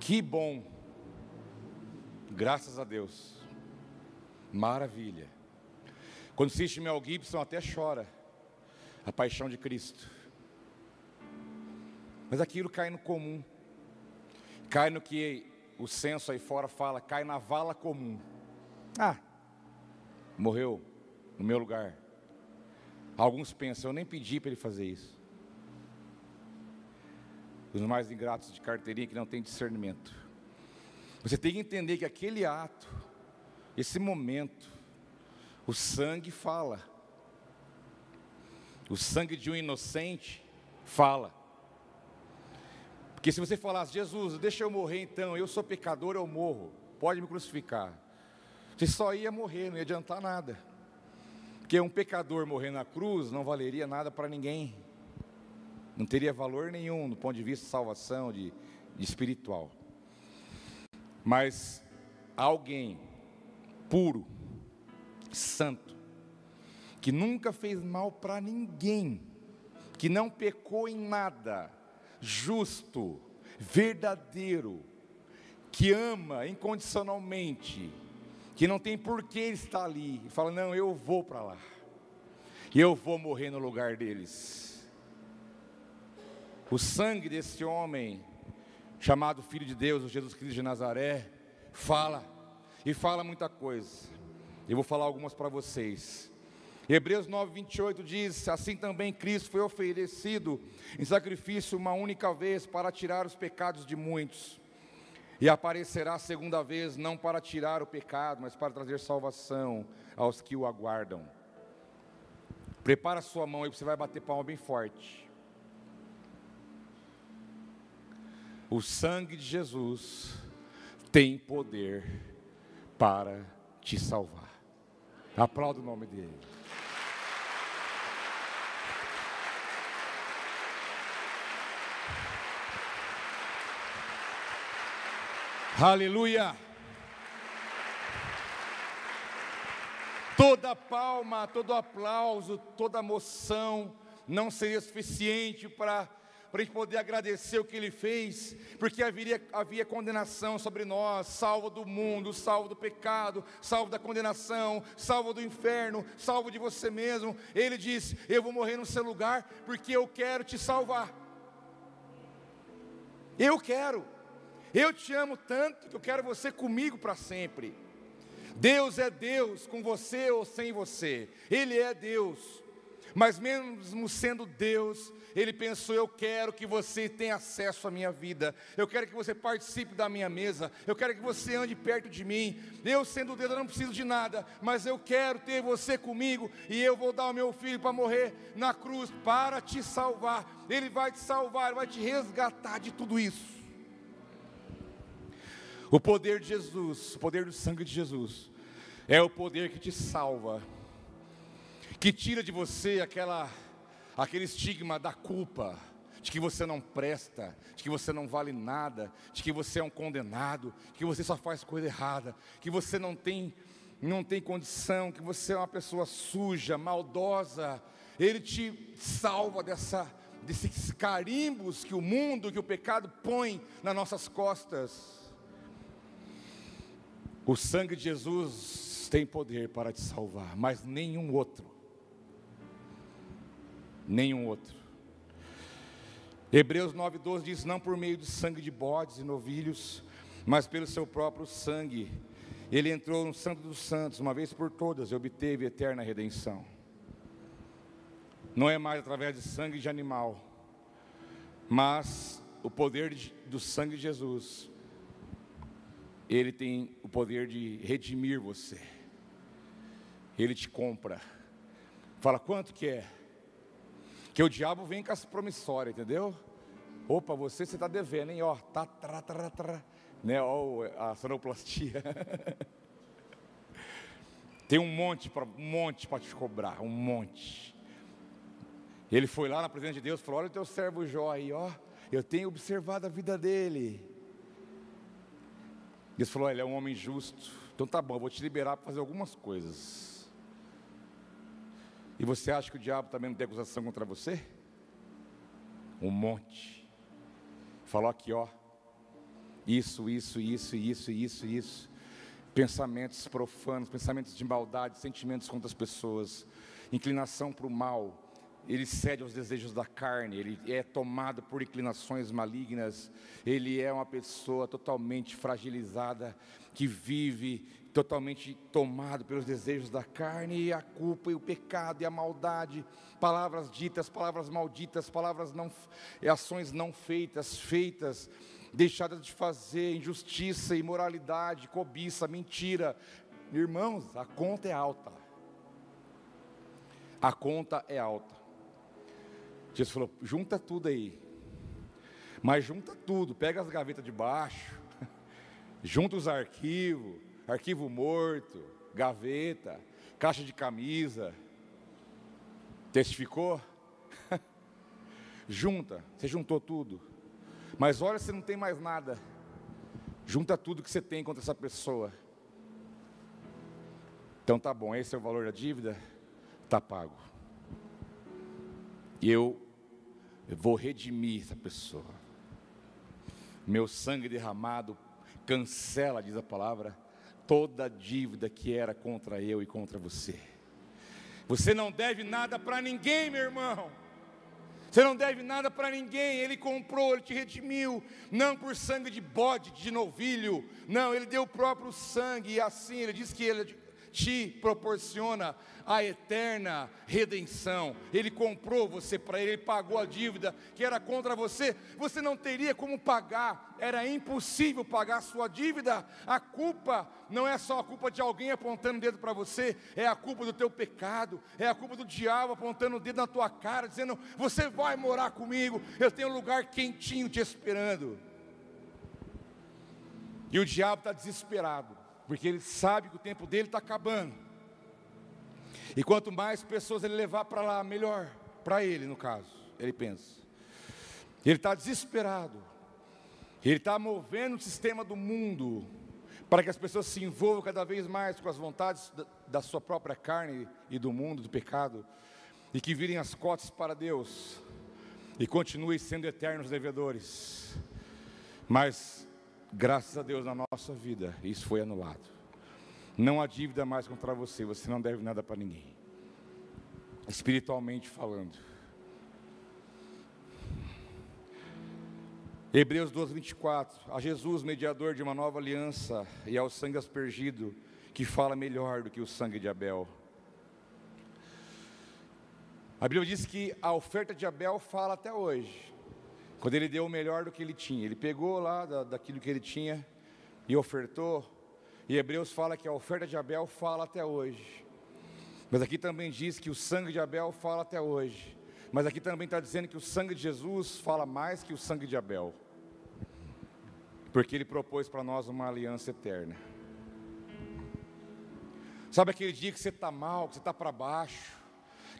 que bom, graças a Deus, maravilha. Quando assiste Mel Gibson até chora, a paixão de Cristo. Mas aquilo cai no comum, cai no que o senso aí fora fala, cai na vala comum. Ah, morreu no meu lugar. Alguns pensam, eu nem pedi para ele fazer isso. Os mais ingratos de carteirinha que não têm discernimento. Você tem que entender que aquele ato, esse momento, o sangue fala. O sangue de um inocente fala. Porque se você falasse, Jesus, deixa eu morrer então, eu sou pecador, eu morro, pode me crucificar. Você só ia morrer, não ia adiantar nada. Porque um pecador morrer na cruz não valeria nada para ninguém. Não teria valor nenhum do ponto de vista de salvação, de, de espiritual. Mas alguém puro, santo, que nunca fez mal para ninguém, que não pecou em nada, justo, verdadeiro, que ama incondicionalmente, que não tem por que estar ali, e fala: Não, eu vou para lá, eu vou morrer no lugar deles. O sangue desse homem, chamado Filho de Deus, o Jesus Cristo de Nazaré, fala, e fala muita coisa. Eu vou falar algumas para vocês. Hebreus 9, 28 diz: Assim também Cristo foi oferecido em sacrifício uma única vez para tirar os pecados de muitos e aparecerá segunda vez, não para tirar o pecado, mas para trazer salvação aos que o aguardam. Prepara a sua mão aí, você vai bater palma bem forte. O sangue de Jesus tem poder para te salvar. Aplauda o nome dele. Aleluia. Toda palma, todo aplauso, toda moção não seria suficiente para para a gente poder agradecer o que Ele fez, porque havia, havia condenação sobre nós, salvo do mundo, salvo do pecado, salvo da condenação, salvo do inferno, salvo de você mesmo. Ele disse: Eu vou morrer no seu lugar, porque eu quero te salvar. Eu quero. Eu te amo tanto que eu quero você comigo para sempre. Deus é Deus com você ou sem você. Ele é Deus. Mas mesmo sendo Deus, Ele pensou: eu quero que você tenha acesso à minha vida, eu quero que você participe da minha mesa, eu quero que você ande perto de mim. Eu, sendo Deus, eu não preciso de nada, mas eu quero ter você comigo, e eu vou dar o meu filho para morrer na cruz para te salvar. Ele vai te salvar, vai te resgatar de tudo isso. O poder de Jesus, o poder do sangue de Jesus, é o poder que te salva que tira de você aquela, aquele estigma da culpa, de que você não presta, de que você não vale nada, de que você é um condenado, de que você só faz coisa errada, que você não tem, não tem condição, que você é uma pessoa suja, maldosa. Ele te salva dessa, desses carimbos que o mundo, que o pecado põe nas nossas costas. O sangue de Jesus tem poder para te salvar, mas nenhum outro nenhum outro. Hebreus 9,12 diz: Não por meio de sangue de bodes e novilhos, mas pelo seu próprio sangue. Ele entrou no Santo dos Santos, uma vez por todas, e obteve eterna redenção. Não é mais através de sangue de animal, mas o poder de, do sangue de Jesus. Ele tem o poder de redimir você. Ele te compra. Fala quanto que é? Que o diabo vem com as promissórias, entendeu? Opa, você você está devendo, hein? Ó, tá, tra, tra, tra, né? Ó, a sonoplastia. Tem um monte para um monte para te cobrar, um monte. Ele foi lá na presença de Deus falou: Olha o teu servo Jó aí, ó. Eu tenho observado a vida dele. Deus falou: Ele é um homem justo. Então tá bom, eu vou te liberar para fazer algumas coisas. E você acha que o diabo também não tem acusação contra você? Um monte. Falou aqui, ó. Isso, isso, isso, isso, isso, isso. Pensamentos profanos, pensamentos de maldade, sentimentos contra as pessoas, inclinação para o mal. Ele cede aos desejos da carne, ele é tomado por inclinações malignas, ele é uma pessoa totalmente fragilizada, que vive totalmente tomado pelos desejos da carne e a culpa e o pecado e a maldade, palavras ditas, palavras malditas, palavras não, ações não feitas, feitas, deixadas de fazer, injustiça, imoralidade, cobiça, mentira. Irmãos, a conta é alta. A conta é alta. Jesus falou: junta tudo aí. Mas junta tudo, pega as gavetas de baixo, junta os arquivos, arquivo morto, gaveta, caixa de camisa. Testificou? Junta, você juntou tudo. Mas olha, você não tem mais nada. Junta tudo que você tem contra essa pessoa. Então tá bom, esse é o valor da dívida, tá pago. Eu, eu vou redimir essa pessoa. Meu sangue derramado cancela, diz a palavra, toda a dívida que era contra eu e contra você. Você não deve nada para ninguém, meu irmão. Você não deve nada para ninguém. Ele comprou, ele te redimiu, não por sangue de bode, de novilho. Não, ele deu o próprio sangue e assim ele diz que ele te proporciona a eterna redenção. Ele comprou você para ele, ele pagou a dívida que era contra você. Você não teria como pagar, era impossível pagar a sua dívida. A culpa não é só a culpa de alguém apontando o dedo para você, é a culpa do teu pecado, é a culpa do diabo apontando o dedo na tua cara, dizendo: Você vai morar comigo, eu tenho um lugar quentinho te esperando. E o diabo está desesperado porque ele sabe que o tempo dele está acabando. E quanto mais pessoas ele levar para lá, melhor para ele, no caso, ele pensa. Ele está desesperado, ele está movendo o sistema do mundo para que as pessoas se envolvam cada vez mais com as vontades da, sua própria carne e do mundo, do pecado, e que virem as cotas para Deus e continuem sendo eternos devedores. Mas Graças a Deus na nossa vida, isso foi anulado. Não há dívida mais contra você, você não deve nada para ninguém. Espiritualmente falando. Hebreus 12, 24. A Jesus, mediador de uma nova aliança, e ao sangue aspergido, que fala melhor do que o sangue de Abel. A Bíblia diz que a oferta de Abel fala até hoje. Quando ele deu o melhor do que ele tinha, ele pegou lá da, daquilo que ele tinha e ofertou. E Hebreus fala que a oferta de Abel fala até hoje. Mas aqui também diz que o sangue de Abel fala até hoje. Mas aqui também está dizendo que o sangue de Jesus fala mais que o sangue de Abel. Porque ele propôs para nós uma aliança eterna. Sabe aquele dia que você está mal, que você está para baixo,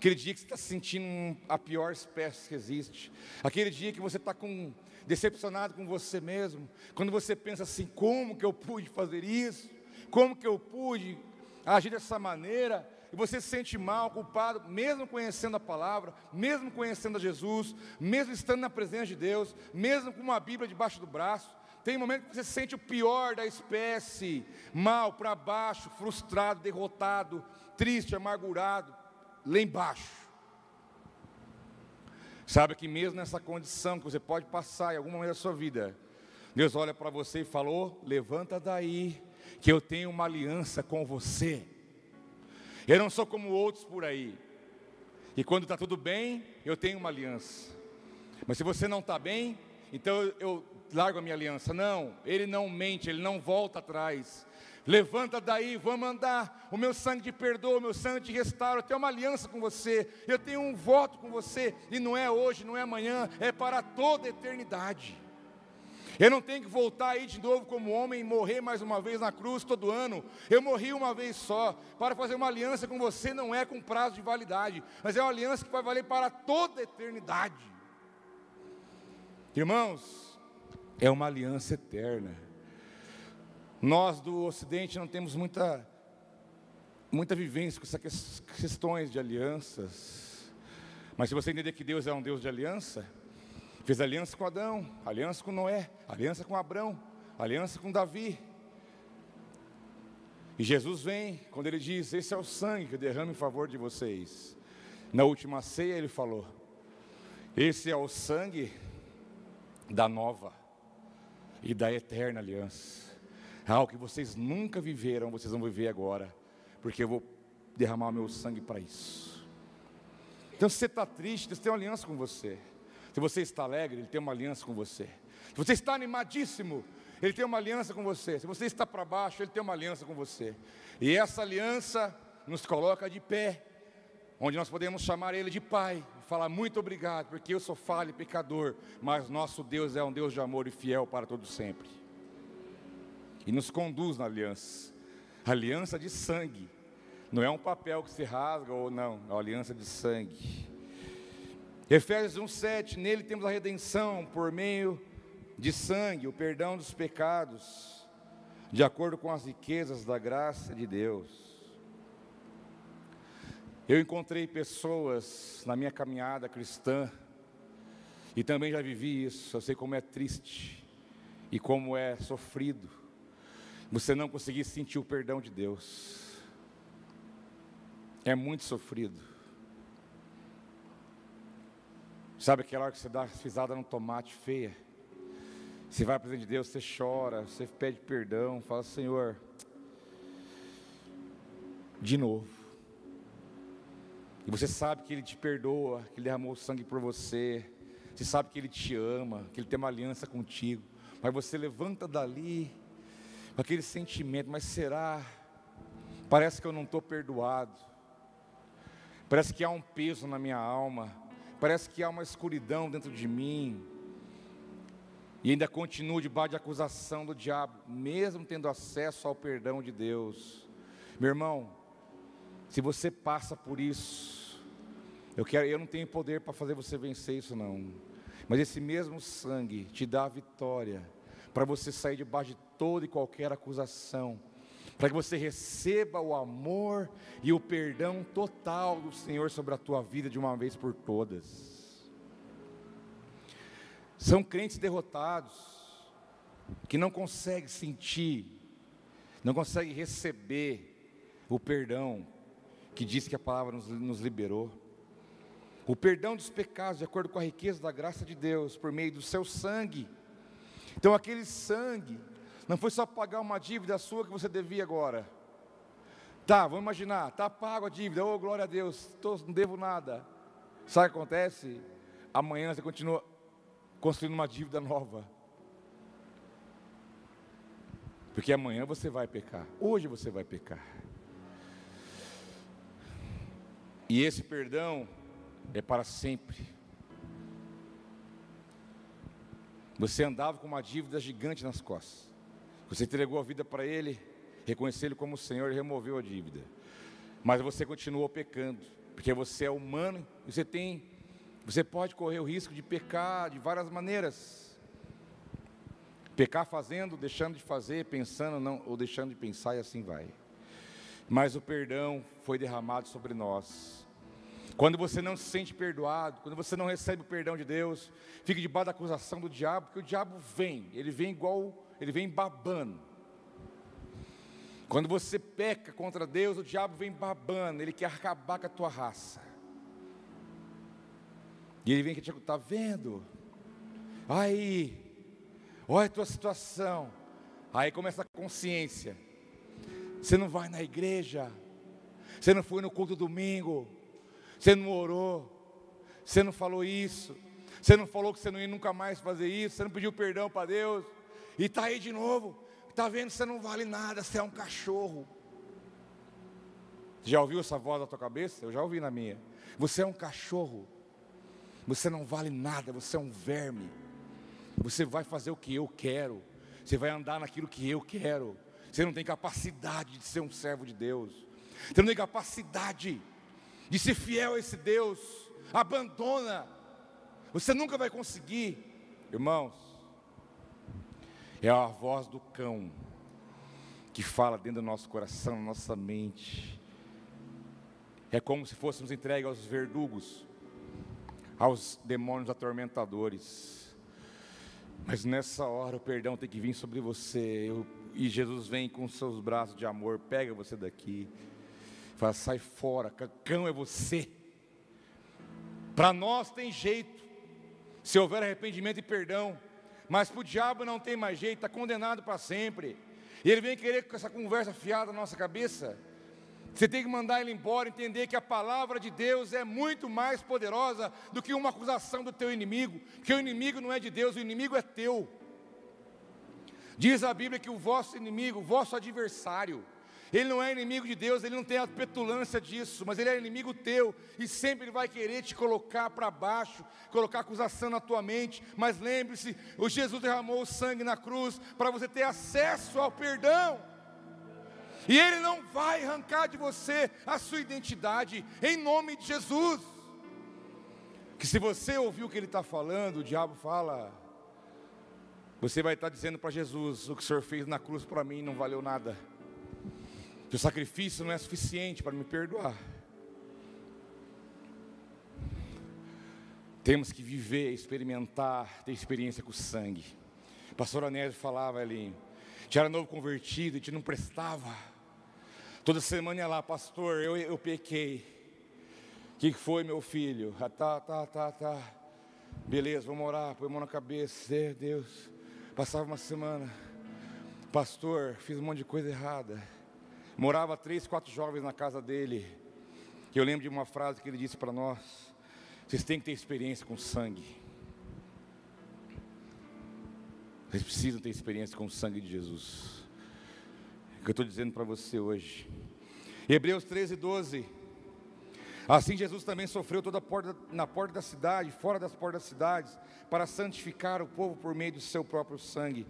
Aquele dia que você está se sentindo a pior espécie que existe. Aquele dia que você está com, decepcionado com você mesmo. Quando você pensa assim: como que eu pude fazer isso? Como que eu pude agir dessa maneira? E você se sente mal, culpado, mesmo conhecendo a palavra, mesmo conhecendo a Jesus, mesmo estando na presença de Deus, mesmo com uma Bíblia debaixo do braço. Tem momento que você se sente o pior da espécie, mal, para baixo, frustrado, derrotado, triste, amargurado lá embaixo. Sabe que mesmo nessa condição que você pode passar em algum momento da sua vida, Deus olha para você e falou: levanta daí, que eu tenho uma aliança com você. Eu não sou como outros por aí. E quando está tudo bem, eu tenho uma aliança. Mas se você não está bem, então eu largo a minha aliança. Não, ele não mente, ele não volta atrás. Levanta daí, vamos andar. O meu sangue te perdoa, o meu sangue te restaura. Eu tenho uma aliança com você. Eu tenho um voto com você. E não é hoje, não é amanhã, é para toda a eternidade. Eu não tenho que voltar aí de novo como homem e morrer mais uma vez na cruz todo ano. Eu morri uma vez só. Para fazer uma aliança com você não é com prazo de validade, mas é uma aliança que vai valer para toda a eternidade. Irmãos, é uma aliança eterna. Nós do Ocidente não temos muita, muita vivência com essas questões de alianças. Mas se você entender que Deus é um Deus de aliança, fez aliança com Adão, aliança com Noé, aliança com Abraão, aliança com Davi. E Jesus vem, quando ele diz: Esse é o sangue que eu derramo em favor de vocês. Na última ceia ele falou: Esse é o sangue da nova e da eterna aliança. Algo que vocês nunca viveram, vocês vão viver agora, porque eu vou derramar o meu sangue para isso. Então, se você está triste, Deus tem uma aliança com você. Se você está alegre, Ele tem uma aliança com você. Se você está animadíssimo, Ele tem uma aliança com você. Se você está para baixo, Ele tem uma aliança com você. E essa aliança nos coloca de pé, onde nós podemos chamar Ele de Pai, falar muito obrigado, porque eu sou falho e pecador, mas nosso Deus é um Deus de amor e fiel para todo sempre e nos conduz na aliança. Aliança de sangue. Não é um papel que se rasga ou não, é uma aliança de sangue. Efésios 1:7, nele temos a redenção por meio de sangue, o perdão dos pecados, de acordo com as riquezas da graça de Deus. Eu encontrei pessoas na minha caminhada cristã e também já vivi isso. Eu sei como é triste e como é sofrido você não conseguir sentir o perdão de Deus. É muito sofrido. Sabe aquela hora que você dá pisada no tomate feia? Você vai para presença de Deus, você chora, você pede perdão, fala, Senhor, de novo. E você sabe que Ele te perdoa, que Ele derramou sangue por você. Você sabe que Ele te ama, que Ele tem uma aliança contigo. Mas você levanta dali com aquele sentimento, mas será? Parece que eu não estou perdoado. Parece que há um peso na minha alma. Parece que há uma escuridão dentro de mim. E ainda continuo debaixo de acusação do diabo, mesmo tendo acesso ao perdão de Deus. Meu irmão, se você passa por isso, eu quero, eu não tenho poder para fazer você vencer isso não. Mas esse mesmo sangue te dá a vitória para você sair debaixo de toda e qualquer acusação, para que você receba o amor e o perdão total do Senhor sobre a tua vida de uma vez por todas. São crentes derrotados, que não conseguem sentir, não conseguem receber o perdão que diz que a palavra nos, nos liberou. O perdão dos pecados, de acordo com a riqueza da graça de Deus, por meio do seu sangue então aquele sangue não foi só pagar uma dívida sua que você devia agora. Tá, vamos imaginar, tá pago a dívida, oh glória a Deus, tô, não devo nada. Sabe o que acontece? Amanhã você continua construindo uma dívida nova. Porque amanhã você vai pecar, hoje você vai pecar. E esse perdão é para sempre. Você andava com uma dívida gigante nas costas. Você entregou a vida para Ele, reconheceu Ele como Senhor e removeu a dívida. Mas você continuou pecando, porque você é humano e você tem, você pode correr o risco de pecar de várias maneiras. Pecar fazendo, deixando de fazer, pensando não, ou deixando de pensar e assim vai. Mas o perdão foi derramado sobre nós. Quando você não se sente perdoado, quando você não recebe o perdão de Deus, fica debaixo da acusação do diabo, porque o diabo vem, ele vem igual, ele vem babando. Quando você peca contra Deus, o diabo vem babando, ele quer acabar com a tua raça. E ele vem aqui te está vendo? Aí, olha a tua situação. Aí começa a consciência. Você não vai na igreja, você não foi no culto domingo, você não orou, você não falou isso, você não falou que você não ia nunca mais fazer isso, você não pediu perdão para Deus, e está aí de novo, está vendo? Que você não vale nada, você é um cachorro. Já ouviu essa voz na tua cabeça? Eu já ouvi na minha. Você é um cachorro, você não vale nada, você é um verme, você vai fazer o que eu quero, você vai andar naquilo que eu quero, você não tem capacidade de ser um servo de Deus, você não tem capacidade de ser fiel a esse Deus, abandona, você nunca vai conseguir, irmãos. É a voz do cão que fala dentro do nosso coração, na nossa mente. É como se fôssemos entregues aos verdugos, aos demônios atormentadores. Mas nessa hora o perdão tem que vir sobre você. Eu, e Jesus vem com seus braços de amor, pega você daqui. Fala, sai fora, cão é você. Para nós tem jeito, se houver arrependimento e perdão, mas para o diabo não tem mais jeito, está condenado para sempre. E ele vem querer com essa conversa fiada na nossa cabeça. Você tem que mandar ele embora, entender que a palavra de Deus é muito mais poderosa do que uma acusação do teu inimigo, porque o inimigo não é de Deus, o inimigo é teu. Diz a Bíblia que o vosso inimigo, o vosso adversário, ele não é inimigo de Deus, ele não tem a petulância disso, mas ele é inimigo teu e sempre ele vai querer te colocar para baixo, colocar acusação na tua mente. Mas lembre-se, o Jesus derramou o sangue na cruz para você ter acesso ao perdão. E ele não vai arrancar de você a sua identidade em nome de Jesus. Que se você ouvir o que ele está falando, o diabo fala, você vai estar tá dizendo para Jesus: o que o Senhor fez na cruz para mim não valeu nada o sacrifício não é suficiente para me perdoar. Temos que viver, experimentar, ter experiência com o sangue. O pastor Anésio falava ali, já era novo convertido, a gente não prestava. Toda semana ia lá, pastor, eu, eu pequei. O que foi, meu filho? Ah, tá, tá, tá, tá. Beleza, vamos orar, põe a mão na cabeça. Deus. Passava uma semana. Pastor, fiz um monte de coisa errada. Morava três, quatro jovens na casa dele. E eu lembro de uma frase que ele disse para nós: vocês têm que ter experiência com sangue. Vocês precisam ter experiência com o sangue de Jesus. É o que eu estou dizendo para você hoje. Hebreus 13, 12. Assim Jesus também sofreu toda porta, na porta da cidade, fora das portas das cidades, para santificar o povo por meio do seu próprio sangue.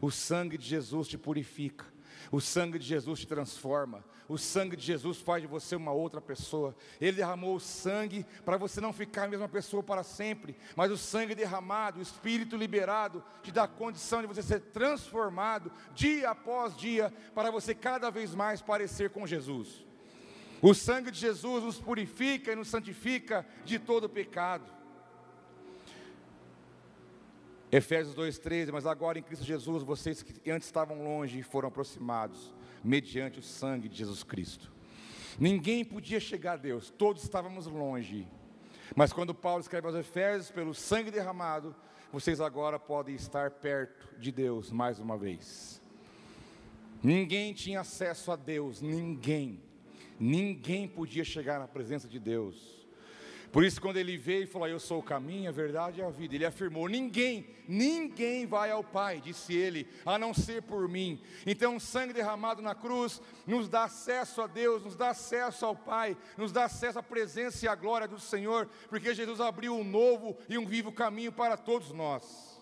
O sangue de Jesus te purifica. O sangue de Jesus te transforma. O sangue de Jesus faz de você uma outra pessoa. Ele derramou o sangue para você não ficar a mesma pessoa para sempre, mas o sangue derramado, o espírito liberado, te dá a condição de você ser transformado dia após dia, para você cada vez mais parecer com Jesus. O sangue de Jesus nos purifica e nos santifica de todo pecado. Efésios 2,13, mas agora em Cristo Jesus, vocês que antes estavam longe foram aproximados, mediante o sangue de Jesus Cristo. Ninguém podia chegar a Deus, todos estávamos longe. Mas quando Paulo escreve aos Efésios, pelo sangue derramado, vocês agora podem estar perto de Deus mais uma vez. Ninguém tinha acesso a Deus, ninguém. Ninguém podia chegar na presença de Deus. Por isso, quando ele veio e falou: Eu sou o caminho, a verdade e a vida, ele afirmou: Ninguém, ninguém vai ao Pai, disse ele, a não ser por mim. Então, o sangue derramado na cruz nos dá acesso a Deus, nos dá acesso ao Pai, nos dá acesso à presença e à glória do Senhor, porque Jesus abriu um novo e um vivo caminho para todos nós.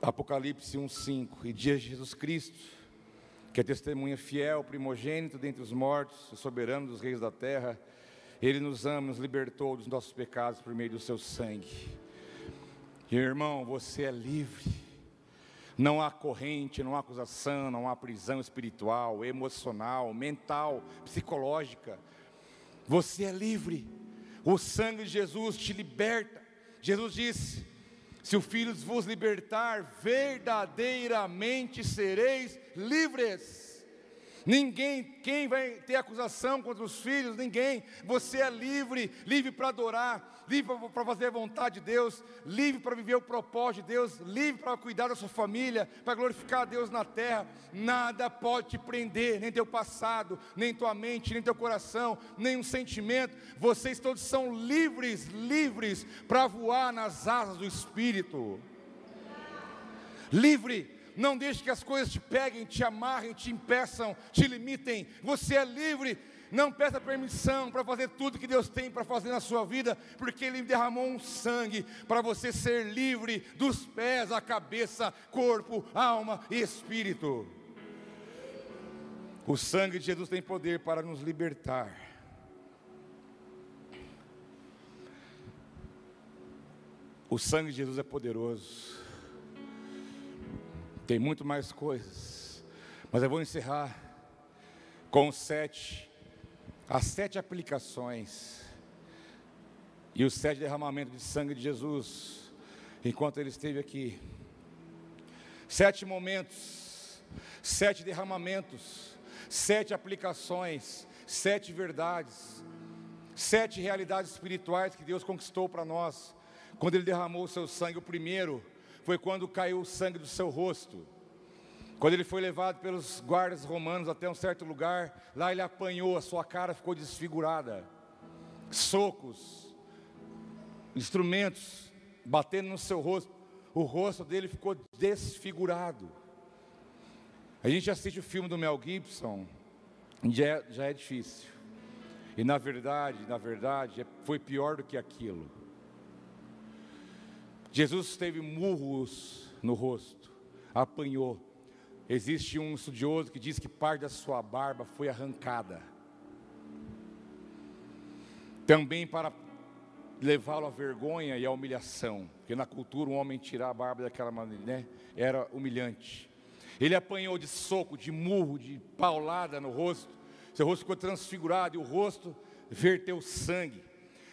Apocalipse 1:5 E dias de Jesus Cristo que é testemunha fiel, primogênito dentre os mortos, soberano dos reis da terra. Ele nos ama, nos libertou dos nossos pecados por meio do seu sangue. E, irmão, você é livre. Não há corrente, não há acusação, não há prisão espiritual, emocional, mental, psicológica. Você é livre. O sangue de Jesus te liberta. Jesus disse: Se o Filho vos libertar, verdadeiramente sereis livres. Ninguém, quem vai ter acusação contra os filhos? Ninguém. Você é livre, livre para adorar, livre para fazer a vontade de Deus, livre para viver o propósito de Deus, livre para cuidar da sua família, para glorificar a Deus na terra. Nada pode te prender, nem teu passado, nem tua mente, nem teu coração, nem um sentimento. Vocês todos são livres, livres para voar nas asas do Espírito. Livre não deixe que as coisas te peguem, te amarrem, te impeçam, te limitem. Você é livre. Não peça permissão para fazer tudo que Deus tem para fazer na sua vida, porque Ele derramou um sangue para você ser livre dos pés à cabeça, corpo, alma e espírito. O sangue de Jesus tem poder para nos libertar. O sangue de Jesus é poderoso. Tem muito mais coisas. Mas eu vou encerrar com sete, as sete aplicações e os sete derramamentos de sangue de Jesus, enquanto ele esteve aqui. Sete momentos, sete derramamentos, sete aplicações, sete verdades, sete realidades espirituais que Deus conquistou para nós, quando Ele derramou o seu sangue. O primeiro foi quando caiu o sangue do seu rosto. Quando ele foi levado pelos guardas romanos até um certo lugar, lá ele apanhou, a sua cara ficou desfigurada. Socos, instrumentos batendo no seu rosto, o rosto dele ficou desfigurado. A gente assiste o filme do Mel Gibson, já é, já é difícil. E na verdade, na verdade, é, foi pior do que aquilo. Jesus teve murros no rosto, apanhou. Existe um estudioso que diz que parte da sua barba foi arrancada. Também para levá-lo à vergonha e à humilhação, porque na cultura um homem tirar a barba daquela maneira, né, era humilhante. Ele apanhou de soco, de murro, de paulada no rosto. Seu rosto ficou transfigurado e o rosto verteu sangue.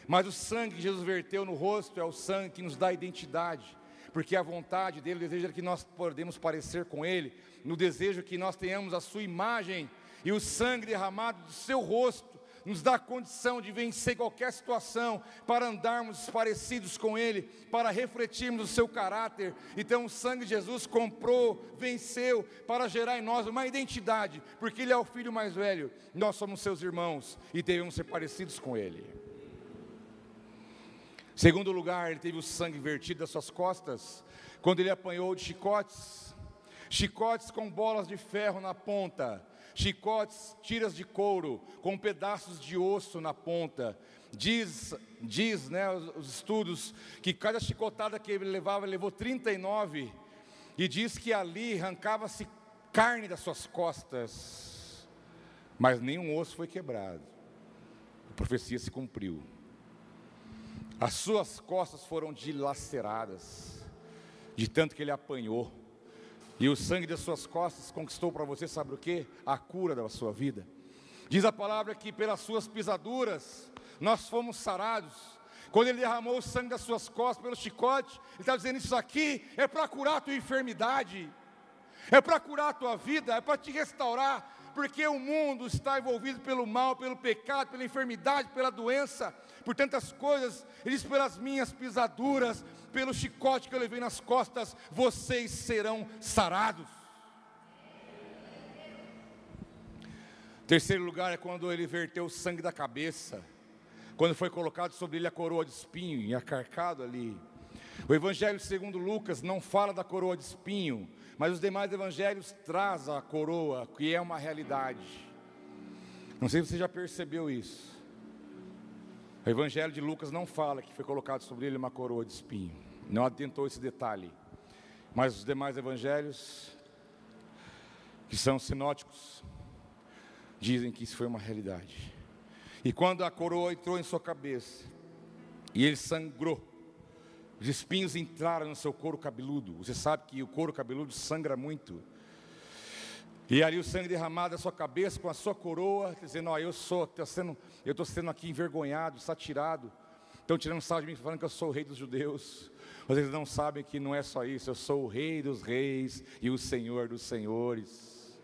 Mas o sangue que Jesus verteu no rosto é o sangue que nos dá identidade, porque a vontade dele, o desejo é que nós podemos parecer com ele, no desejo que nós tenhamos a sua imagem e o sangue derramado do seu rosto nos dá condição de vencer qualquer situação, para andarmos parecidos com Ele, para refletirmos o seu caráter. Então, o sangue de Jesus comprou, venceu, para gerar em nós uma identidade, porque Ele é o filho mais velho, nós somos seus irmãos e devemos ser parecidos com Ele. Segundo lugar, ele teve o sangue vertido das suas costas, quando ele apanhou de chicotes, chicotes com bolas de ferro na ponta, chicotes, tiras de couro, com pedaços de osso na ponta. Diz, diz né, os, os estudos, que cada chicotada que ele levava, ele levou 39, e diz que ali arrancava-se carne das suas costas, mas nenhum osso foi quebrado. A profecia se cumpriu. As suas costas foram dilaceradas, de tanto que ele apanhou. E o sangue das suas costas conquistou para você, sabe o que? A cura da sua vida. Diz a palavra que pelas suas pisaduras nós fomos sarados. Quando ele derramou o sangue das suas costas pelo chicote, ele está dizendo: Isso aqui é para curar a tua enfermidade, é para curar a tua vida, é para te restaurar, porque o mundo está envolvido pelo mal, pelo pecado, pela enfermidade, pela doença, por tantas coisas. Ele diz: pelas minhas pisaduras, pelo chicote que eu levei nas costas, vocês serão sarados. Terceiro lugar é quando ele verteu o sangue da cabeça, quando foi colocado sobre ele a coroa de espinho e acarcado ali. O Evangelho segundo Lucas não fala da coroa de espinho, mas os demais evangelhos trazem a coroa, que é uma realidade. Não sei se você já percebeu isso. O Evangelho de Lucas não fala que foi colocado sobre ele uma coroa de espinho. Não atentou esse detalhe. Mas os demais evangelhos, que são sinóticos, dizem que isso foi uma realidade. E quando a coroa entrou em sua cabeça, e ele sangrou, os espinhos entraram no seu couro cabeludo. Você sabe que o couro cabeludo sangra muito. E ali o sangue derramado da sua cabeça com a sua coroa, dizendo: Ó, eu sou, sendo, eu estou sendo aqui envergonhado, satirado. Estão tirando sal de mim, falando que eu sou o rei dos judeus. Vocês não sabem que não é só isso, eu sou o rei dos reis e o senhor dos senhores.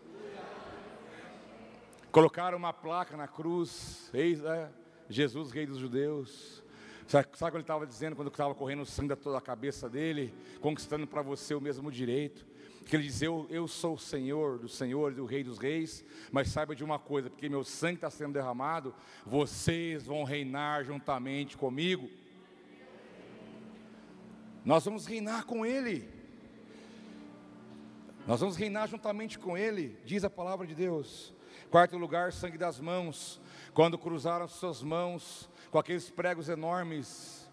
Colocaram uma placa na cruz, eis é, Jesus, rei dos judeus. Sabe, sabe o que ele estava dizendo quando estava correndo o sangue da toda a cabeça dele, conquistando para você o mesmo direito? Que ele diz: eu, eu sou o Senhor dos senhores, o Rei dos reis, mas saiba de uma coisa, porque meu sangue está sendo derramado, vocês vão reinar juntamente comigo. Nós vamos reinar com Ele. Nós vamos reinar juntamente com Ele, diz a palavra de Deus. Quarto lugar, sangue das mãos. Quando cruzaram suas mãos com aqueles pregos enormes,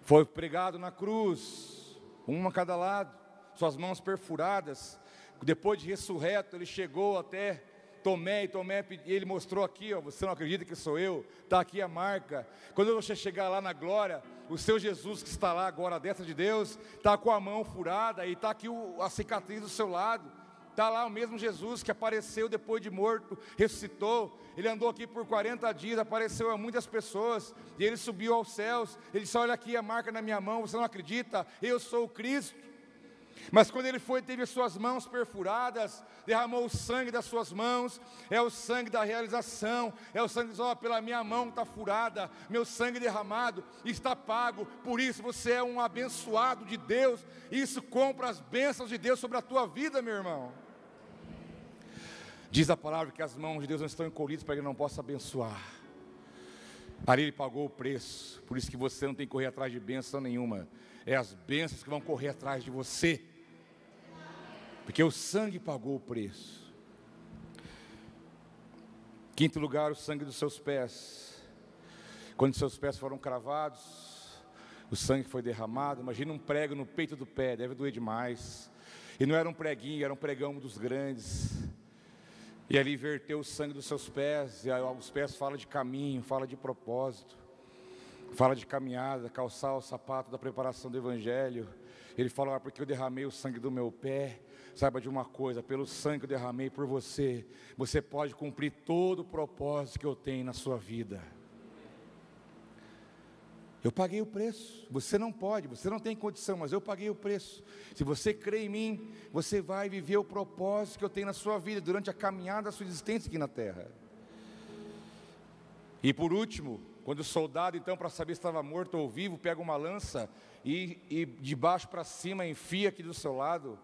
foi pregado na cruz, uma a cada lado, suas mãos perfuradas. Depois de ressurreto, ele chegou até Tomé, e Tomé, ele mostrou aqui, ó, você não acredita que sou eu? Está aqui a marca. Quando você chegar lá na glória, o seu Jesus que está lá agora, a destra de Deus, está com a mão furada e está aqui o, a cicatriz do seu lado. Está lá o mesmo Jesus que apareceu depois de morto, ressuscitou. Ele andou aqui por 40 dias, apareceu a muitas pessoas, e ele subiu aos céus. Ele disse: Olha aqui a marca na minha mão, você não acredita? Eu sou o Cristo. Mas quando ele foi, teve as suas mãos perfuradas, derramou o sangue das suas mãos, é o sangue da realização, é o sangue, ó, oh, pela minha mão está furada, meu sangue derramado está pago, por isso você é um abençoado de Deus, isso compra as bênçãos de Deus sobre a tua vida, meu irmão. Diz a palavra que as mãos de Deus não estão encolhidas para que ele não possa abençoar. Ali ele pagou o preço, por isso que você não tem que correr atrás de bênção nenhuma. É as bênçãos que vão correr atrás de você. Porque o sangue pagou o preço. Quinto lugar, o sangue dos seus pés. Quando seus pés foram cravados, o sangue foi derramado. Imagina um prego no peito do pé, deve doer demais. E não era um preguinho, era um pregão dos grandes. E ali verteu o sangue dos seus pés, e os pés fala de caminho, fala de propósito, fala de caminhada, calçar o sapato da preparação do Evangelho. Ele fala, ah, porque eu derramei o sangue do meu pé, saiba de uma coisa, pelo sangue que eu derramei por você, você pode cumprir todo o propósito que eu tenho na sua vida. Eu paguei o preço. Você não pode, você não tem condição, mas eu paguei o preço. Se você crê em mim, você vai viver o propósito que eu tenho na sua vida durante a caminhada da sua existência aqui na terra. E por último, quando o soldado, então, para saber se estava morto ou vivo, pega uma lança e, e de baixo para cima enfia aqui do seu lado.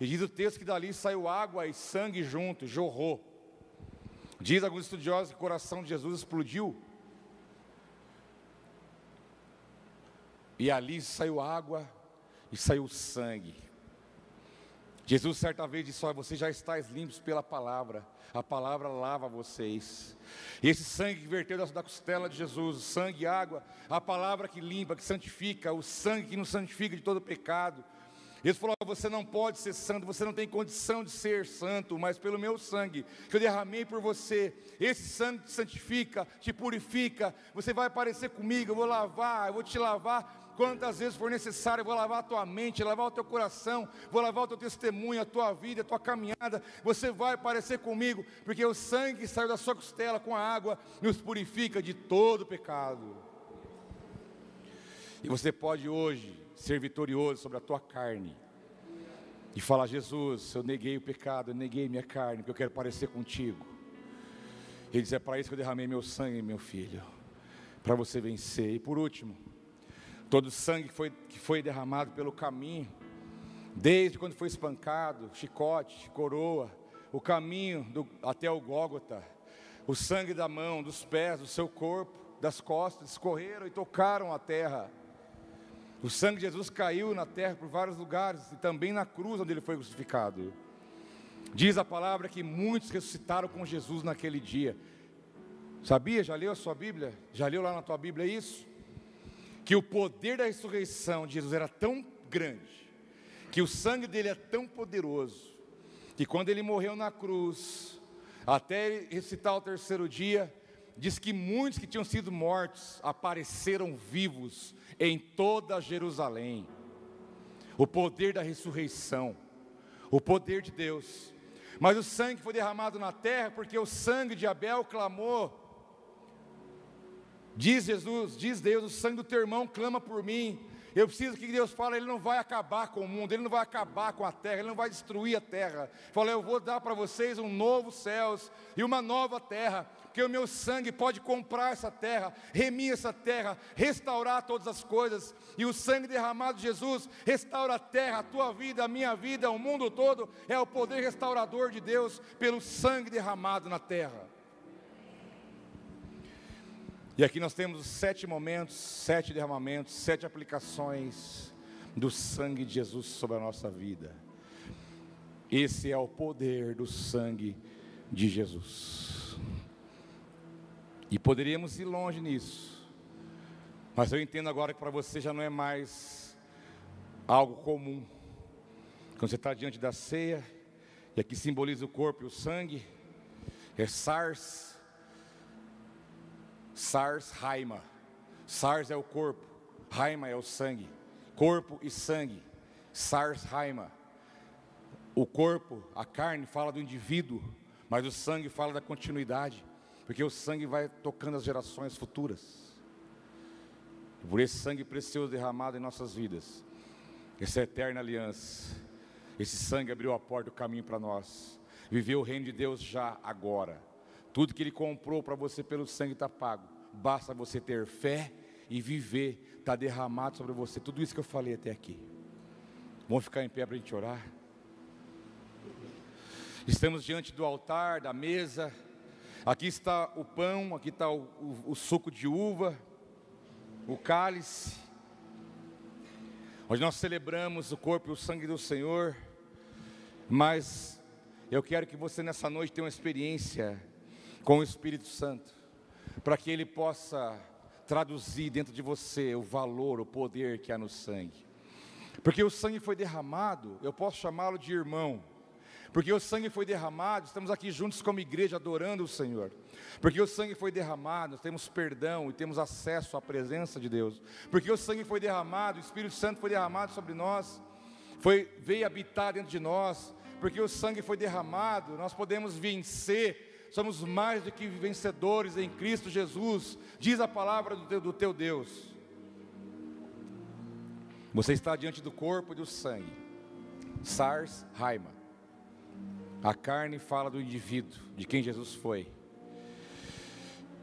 E diz o texto que dali saiu água e sangue junto, jorrou. Diz alguns estudiosos que o coração de Jesus explodiu E ali saiu água e saiu sangue. Jesus certa vez disse: Olha, vocês já estáis limpos pela palavra, a palavra lava vocês. E esse sangue que verteu da, costela de Jesus, sangue e água, a palavra que limpa, que santifica, o sangue que nos santifica de todo pecado. Jesus falou: Você não pode ser santo, você não tem condição de ser santo, mas pelo meu sangue, que eu derramei por você, esse sangue te santifica, te purifica. Você vai aparecer comigo, eu vou lavar, eu vou te lavar quantas vezes for necessário, eu vou lavar a tua mente, lavar o teu coração, vou lavar o teu testemunho, a tua vida, a tua caminhada. Você vai aparecer comigo, porque o sangue que saiu da sua costela com a água nos purifica de todo pecado. E você pode hoje ser vitorioso sobre a tua carne e falar: Jesus, eu neguei o pecado, eu neguei minha carne, porque eu quero parecer contigo. Ele diz: É para isso que eu derramei meu sangue, meu filho, para você vencer. E por último, todo o sangue que foi, que foi derramado pelo caminho, desde quando foi espancado, chicote, coroa, o caminho do, até o Gólgota, O sangue da mão, dos pés, do seu corpo, das costas, escorreram e tocaram a terra. O sangue de Jesus caiu na terra por vários lugares e também na cruz onde ele foi crucificado. Diz a palavra que muitos ressuscitaram com Jesus naquele dia. Sabia? Já leu a sua Bíblia? Já leu lá na tua Bíblia isso? Que o poder da ressurreição de Jesus era tão grande, que o sangue dele é tão poderoso, que quando ele morreu na cruz, até ele ressuscitar o terceiro dia, diz que muitos que tinham sido mortos apareceram vivos em toda Jerusalém. O poder da ressurreição, o poder de Deus. Mas o sangue foi derramado na terra porque o sangue de Abel clamou. Diz Jesus, diz Deus, o sangue do teu irmão clama por mim. Eu preciso que Deus fale, Ele não vai acabar com o mundo, Ele não vai acabar com a terra, Ele não vai destruir a terra. Fala, eu vou dar para vocês um novo céus e uma nova terra, porque o meu sangue pode comprar essa terra, remir essa terra, restaurar todas as coisas. E o sangue derramado de Jesus restaura a terra, a tua vida, a minha vida, o mundo todo. É o poder restaurador de Deus pelo sangue derramado na terra. E aqui nós temos sete momentos, sete derramamentos, sete aplicações do sangue de Jesus sobre a nossa vida. Esse é o poder do sangue de Jesus. E poderíamos ir longe nisso, mas eu entendo agora que para você já não é mais algo comum. Quando você está diante da ceia, e aqui simboliza o corpo e o sangue, é SARS, SARS Raima. SARS é o corpo, Raima é o sangue. Corpo e sangue. SARS Raima. O corpo, a carne fala do indivíduo, mas o sangue fala da continuidade, porque o sangue vai tocando as gerações futuras. Por esse sangue precioso derramado em nossas vidas, essa eterna aliança, esse sangue abriu a porta, o caminho para nós. Viver o reino de Deus já agora. Tudo que Ele comprou para você pelo sangue está pago. Basta você ter fé e viver, está derramado sobre você. Tudo isso que eu falei até aqui. Vamos ficar em pé para a gente orar. Estamos diante do altar, da mesa. Aqui está o pão, aqui está o, o, o suco de uva, o cálice, onde nós celebramos o corpo e o sangue do Senhor. Mas eu quero que você nessa noite tenha uma experiência com o Espírito Santo, para que ele possa traduzir dentro de você o valor, o poder que há no sangue. Porque o sangue foi derramado, eu posso chamá-lo de irmão. Porque o sangue foi derramado, estamos aqui juntos como igreja adorando o Senhor. Porque o sangue foi derramado, nós temos perdão e temos acesso à presença de Deus. Porque o sangue foi derramado, o Espírito Santo foi derramado sobre nós, foi veio habitar dentro de nós. Porque o sangue foi derramado, nós podemos vencer somos mais do que vencedores em Cristo Jesus, diz a palavra do teu, do teu Deus. Você está diante do corpo e do sangue, Sars Raima. A carne fala do indivíduo, de quem Jesus foi,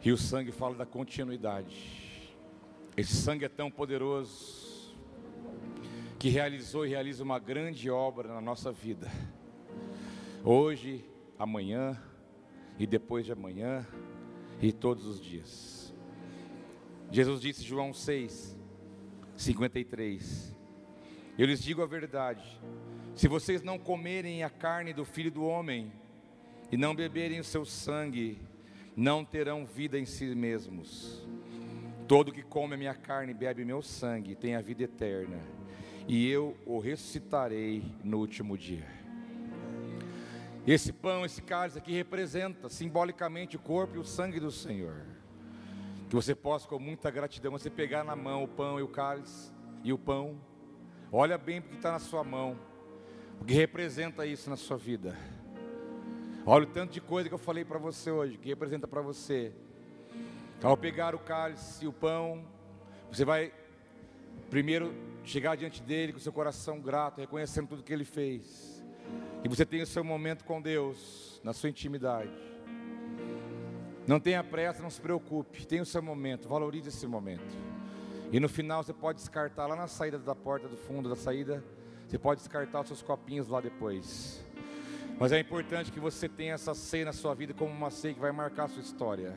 e o sangue fala da continuidade. Esse sangue é tão poderoso que realizou e realiza uma grande obra na nossa vida. Hoje, amanhã, e depois de amanhã e todos os dias. Jesus disse, João 6, 53: Eu lhes digo a verdade, se vocês não comerem a carne do filho do homem e não beberem o seu sangue, não terão vida em si mesmos. Todo que come a minha carne e bebe meu sangue tem a vida eterna, e eu o ressuscitarei no último dia. Esse pão, esse cálice aqui representa simbolicamente o corpo e o sangue do Senhor. Que você possa, com muita gratidão, você pegar na mão o pão e o cálice e o pão. Olha bem porque está na sua mão, o que representa isso na sua vida. Olha o tanto de coisa que eu falei para você hoje, que representa para você. Ao pegar o cálice e o pão, você vai primeiro chegar diante dele com seu coração grato, reconhecendo tudo que ele fez. E você tem o seu momento com Deus, na sua intimidade. Não tenha pressa, não se preocupe. Tenha o seu momento, valorize esse momento. E no final você pode descartar lá na saída da porta do fundo da saída. Você pode descartar os seus copinhos lá depois. Mas é importante que você tenha essa ceia na sua vida como uma ceia que vai marcar a sua história.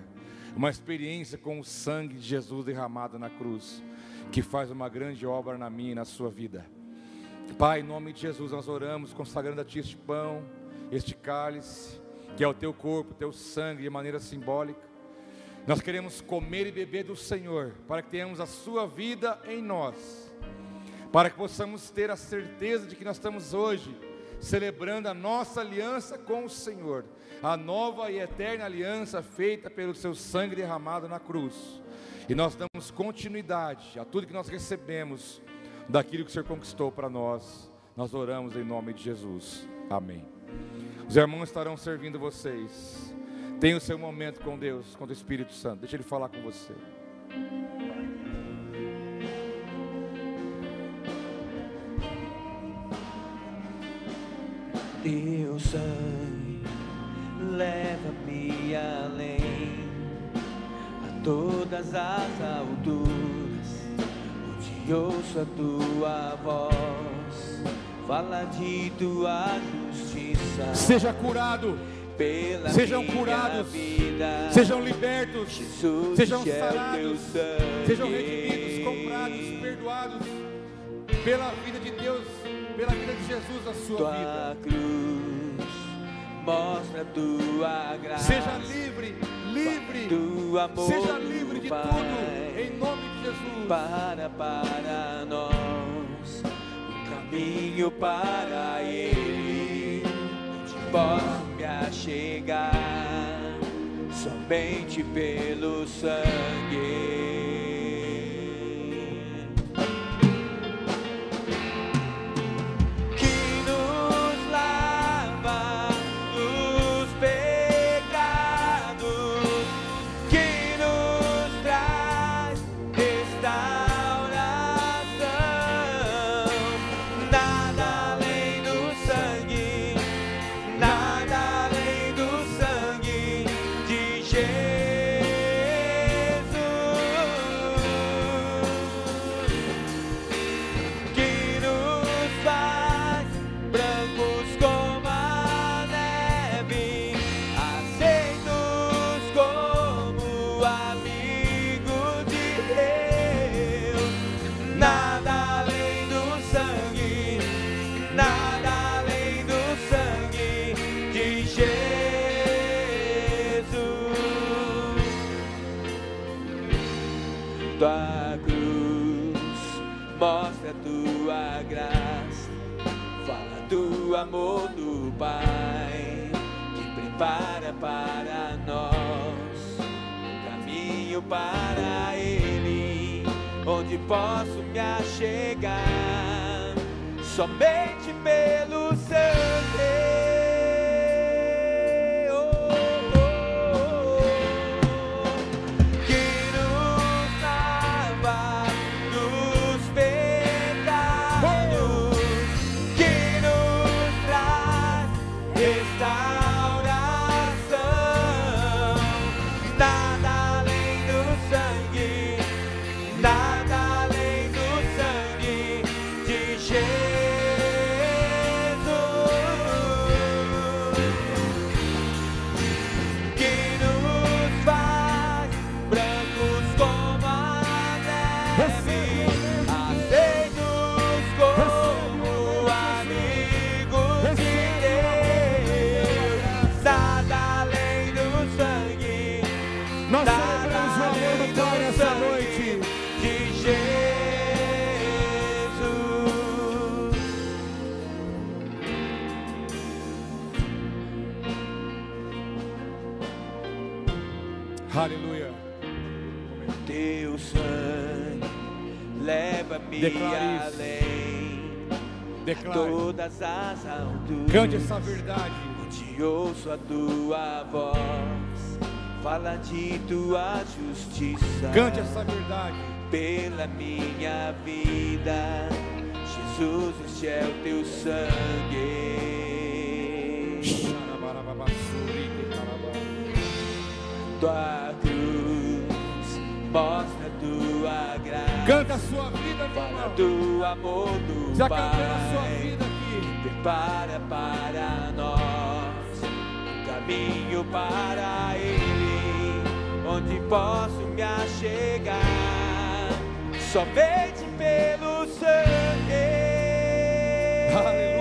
Uma experiência com o sangue de Jesus derramado na cruz, que faz uma grande obra na minha e na sua vida. Pai, em nome de Jesus, nós oramos, consagrando a Ti este pão, este cálice, que é o Teu corpo, Teu sangue, de maneira simbólica. Nós queremos comer e beber do Senhor, para que tenhamos a Sua vida em nós, para que possamos ter a certeza de que nós estamos hoje celebrando a nossa aliança com o Senhor, a nova e eterna aliança feita pelo seu sangue derramado na cruz. E nós damos continuidade a tudo que nós recebemos daquilo que o Senhor conquistou para nós. Nós oramos em nome de Jesus. Amém. Os irmãos estarão servindo vocês. Tenha o seu momento com Deus, com o Espírito Santo. Deixa ele falar com você. Teu sangue leva-me além a todas as alturas, onde ouço a tua voz, fala de tua justiça. Seja curado, Pela sejam curados, vida, sejam libertos, Jesus sejam é sarados, sangue. sejam redimidos, comprados, perdoados pela vida de Deus, pela vida de Jesus na sua vida. Tua cruz mostra a tua graça. Seja livre, livre, seja livre de tudo, para para nós um caminho para Ele onde posso me achegar somente pelo sangue. Leva-me além Declare. todas as alturas. Cante essa verdade. Onde ouço a tua voz, fala de tua justiça. Cante essa verdade. pela minha vida. Jesus, este é o teu sangue. Tua cruz mostra. Canta a sua vida, meu irmão. do amor do Já cantando a sua Pai vida aqui. prepara para nós caminho para Ele, onde posso me achegar, somente pelo sangue. Aleluia.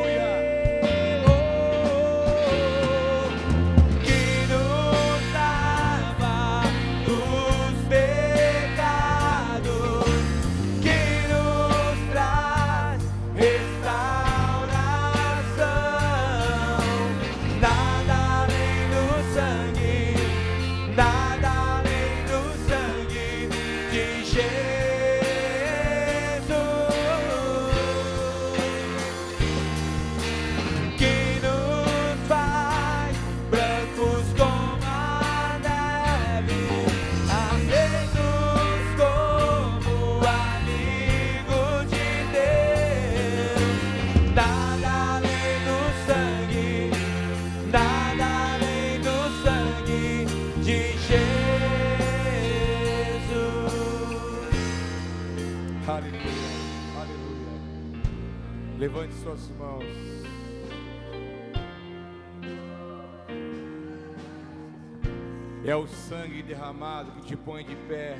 Derramado que te põe de pé.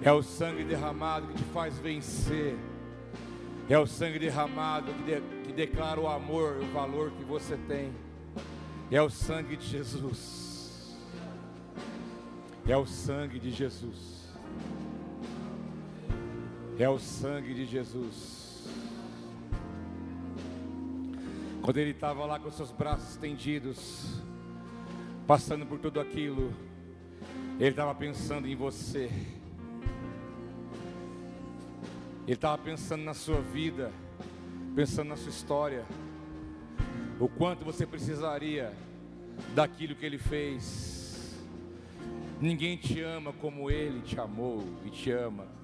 É o sangue derramado que te faz vencer. É o sangue derramado que, de- que declara o amor, o valor que você tem. É o sangue de Jesus. É o sangue de Jesus. É o sangue de Jesus. Quando ele estava lá com seus braços estendidos, passando por tudo aquilo, ele estava pensando em você. Ele estava pensando na sua vida, pensando na sua história, o quanto você precisaria daquilo que ele fez. Ninguém te ama como ele te amou e te ama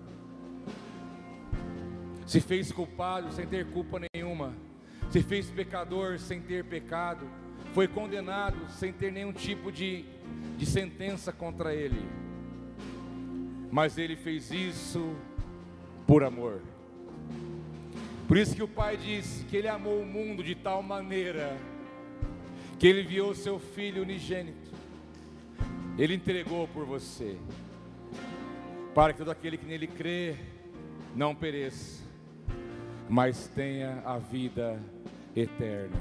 se fez culpado sem ter culpa nenhuma, se fez pecador sem ter pecado, foi condenado sem ter nenhum tipo de, de sentença contra ele, mas ele fez isso por amor. Por isso que o Pai disse que ele amou o mundo de tal maneira que ele enviou seu filho unigênito, ele entregou por você, para que todo aquele que nele crê não pereça, mas tenha a vida eterna.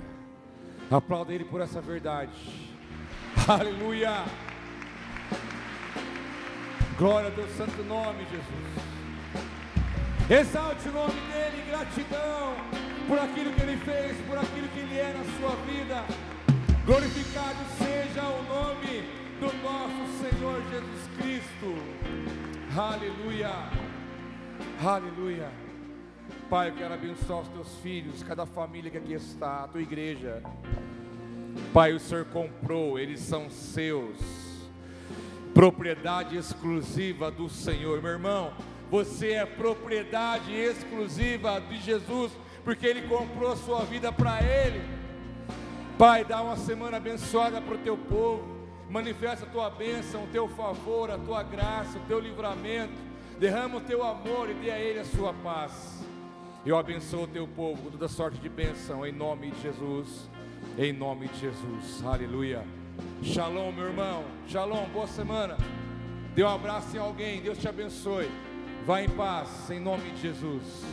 Aplauda Ele por essa verdade. Aleluia! Glória ao teu santo nome, Jesus. Exalte o nome dele em gratidão por aquilo que ele fez, por aquilo que ele é na sua vida. Glorificado seja o nome do nosso Senhor Jesus Cristo. Aleluia! Aleluia! Pai, eu quero abençoar os teus filhos, cada família que aqui está, a tua igreja. Pai, o Senhor comprou, eles são seus, propriedade exclusiva do Senhor. Meu irmão, você é propriedade exclusiva de Jesus, porque Ele comprou a sua vida para Ele. Pai, dá uma semana abençoada para o teu povo, manifesta a tua bênção, o teu favor, a tua graça, o teu livramento, derrama o teu amor e dê a Ele a sua paz. Eu abençoo o teu povo com toda sorte de bênção, em nome de Jesus. Em nome de Jesus. Aleluia. Shalom, meu irmão. Shalom, boa semana. Dê um abraço em alguém. Deus te abençoe. Vá em paz, em nome de Jesus.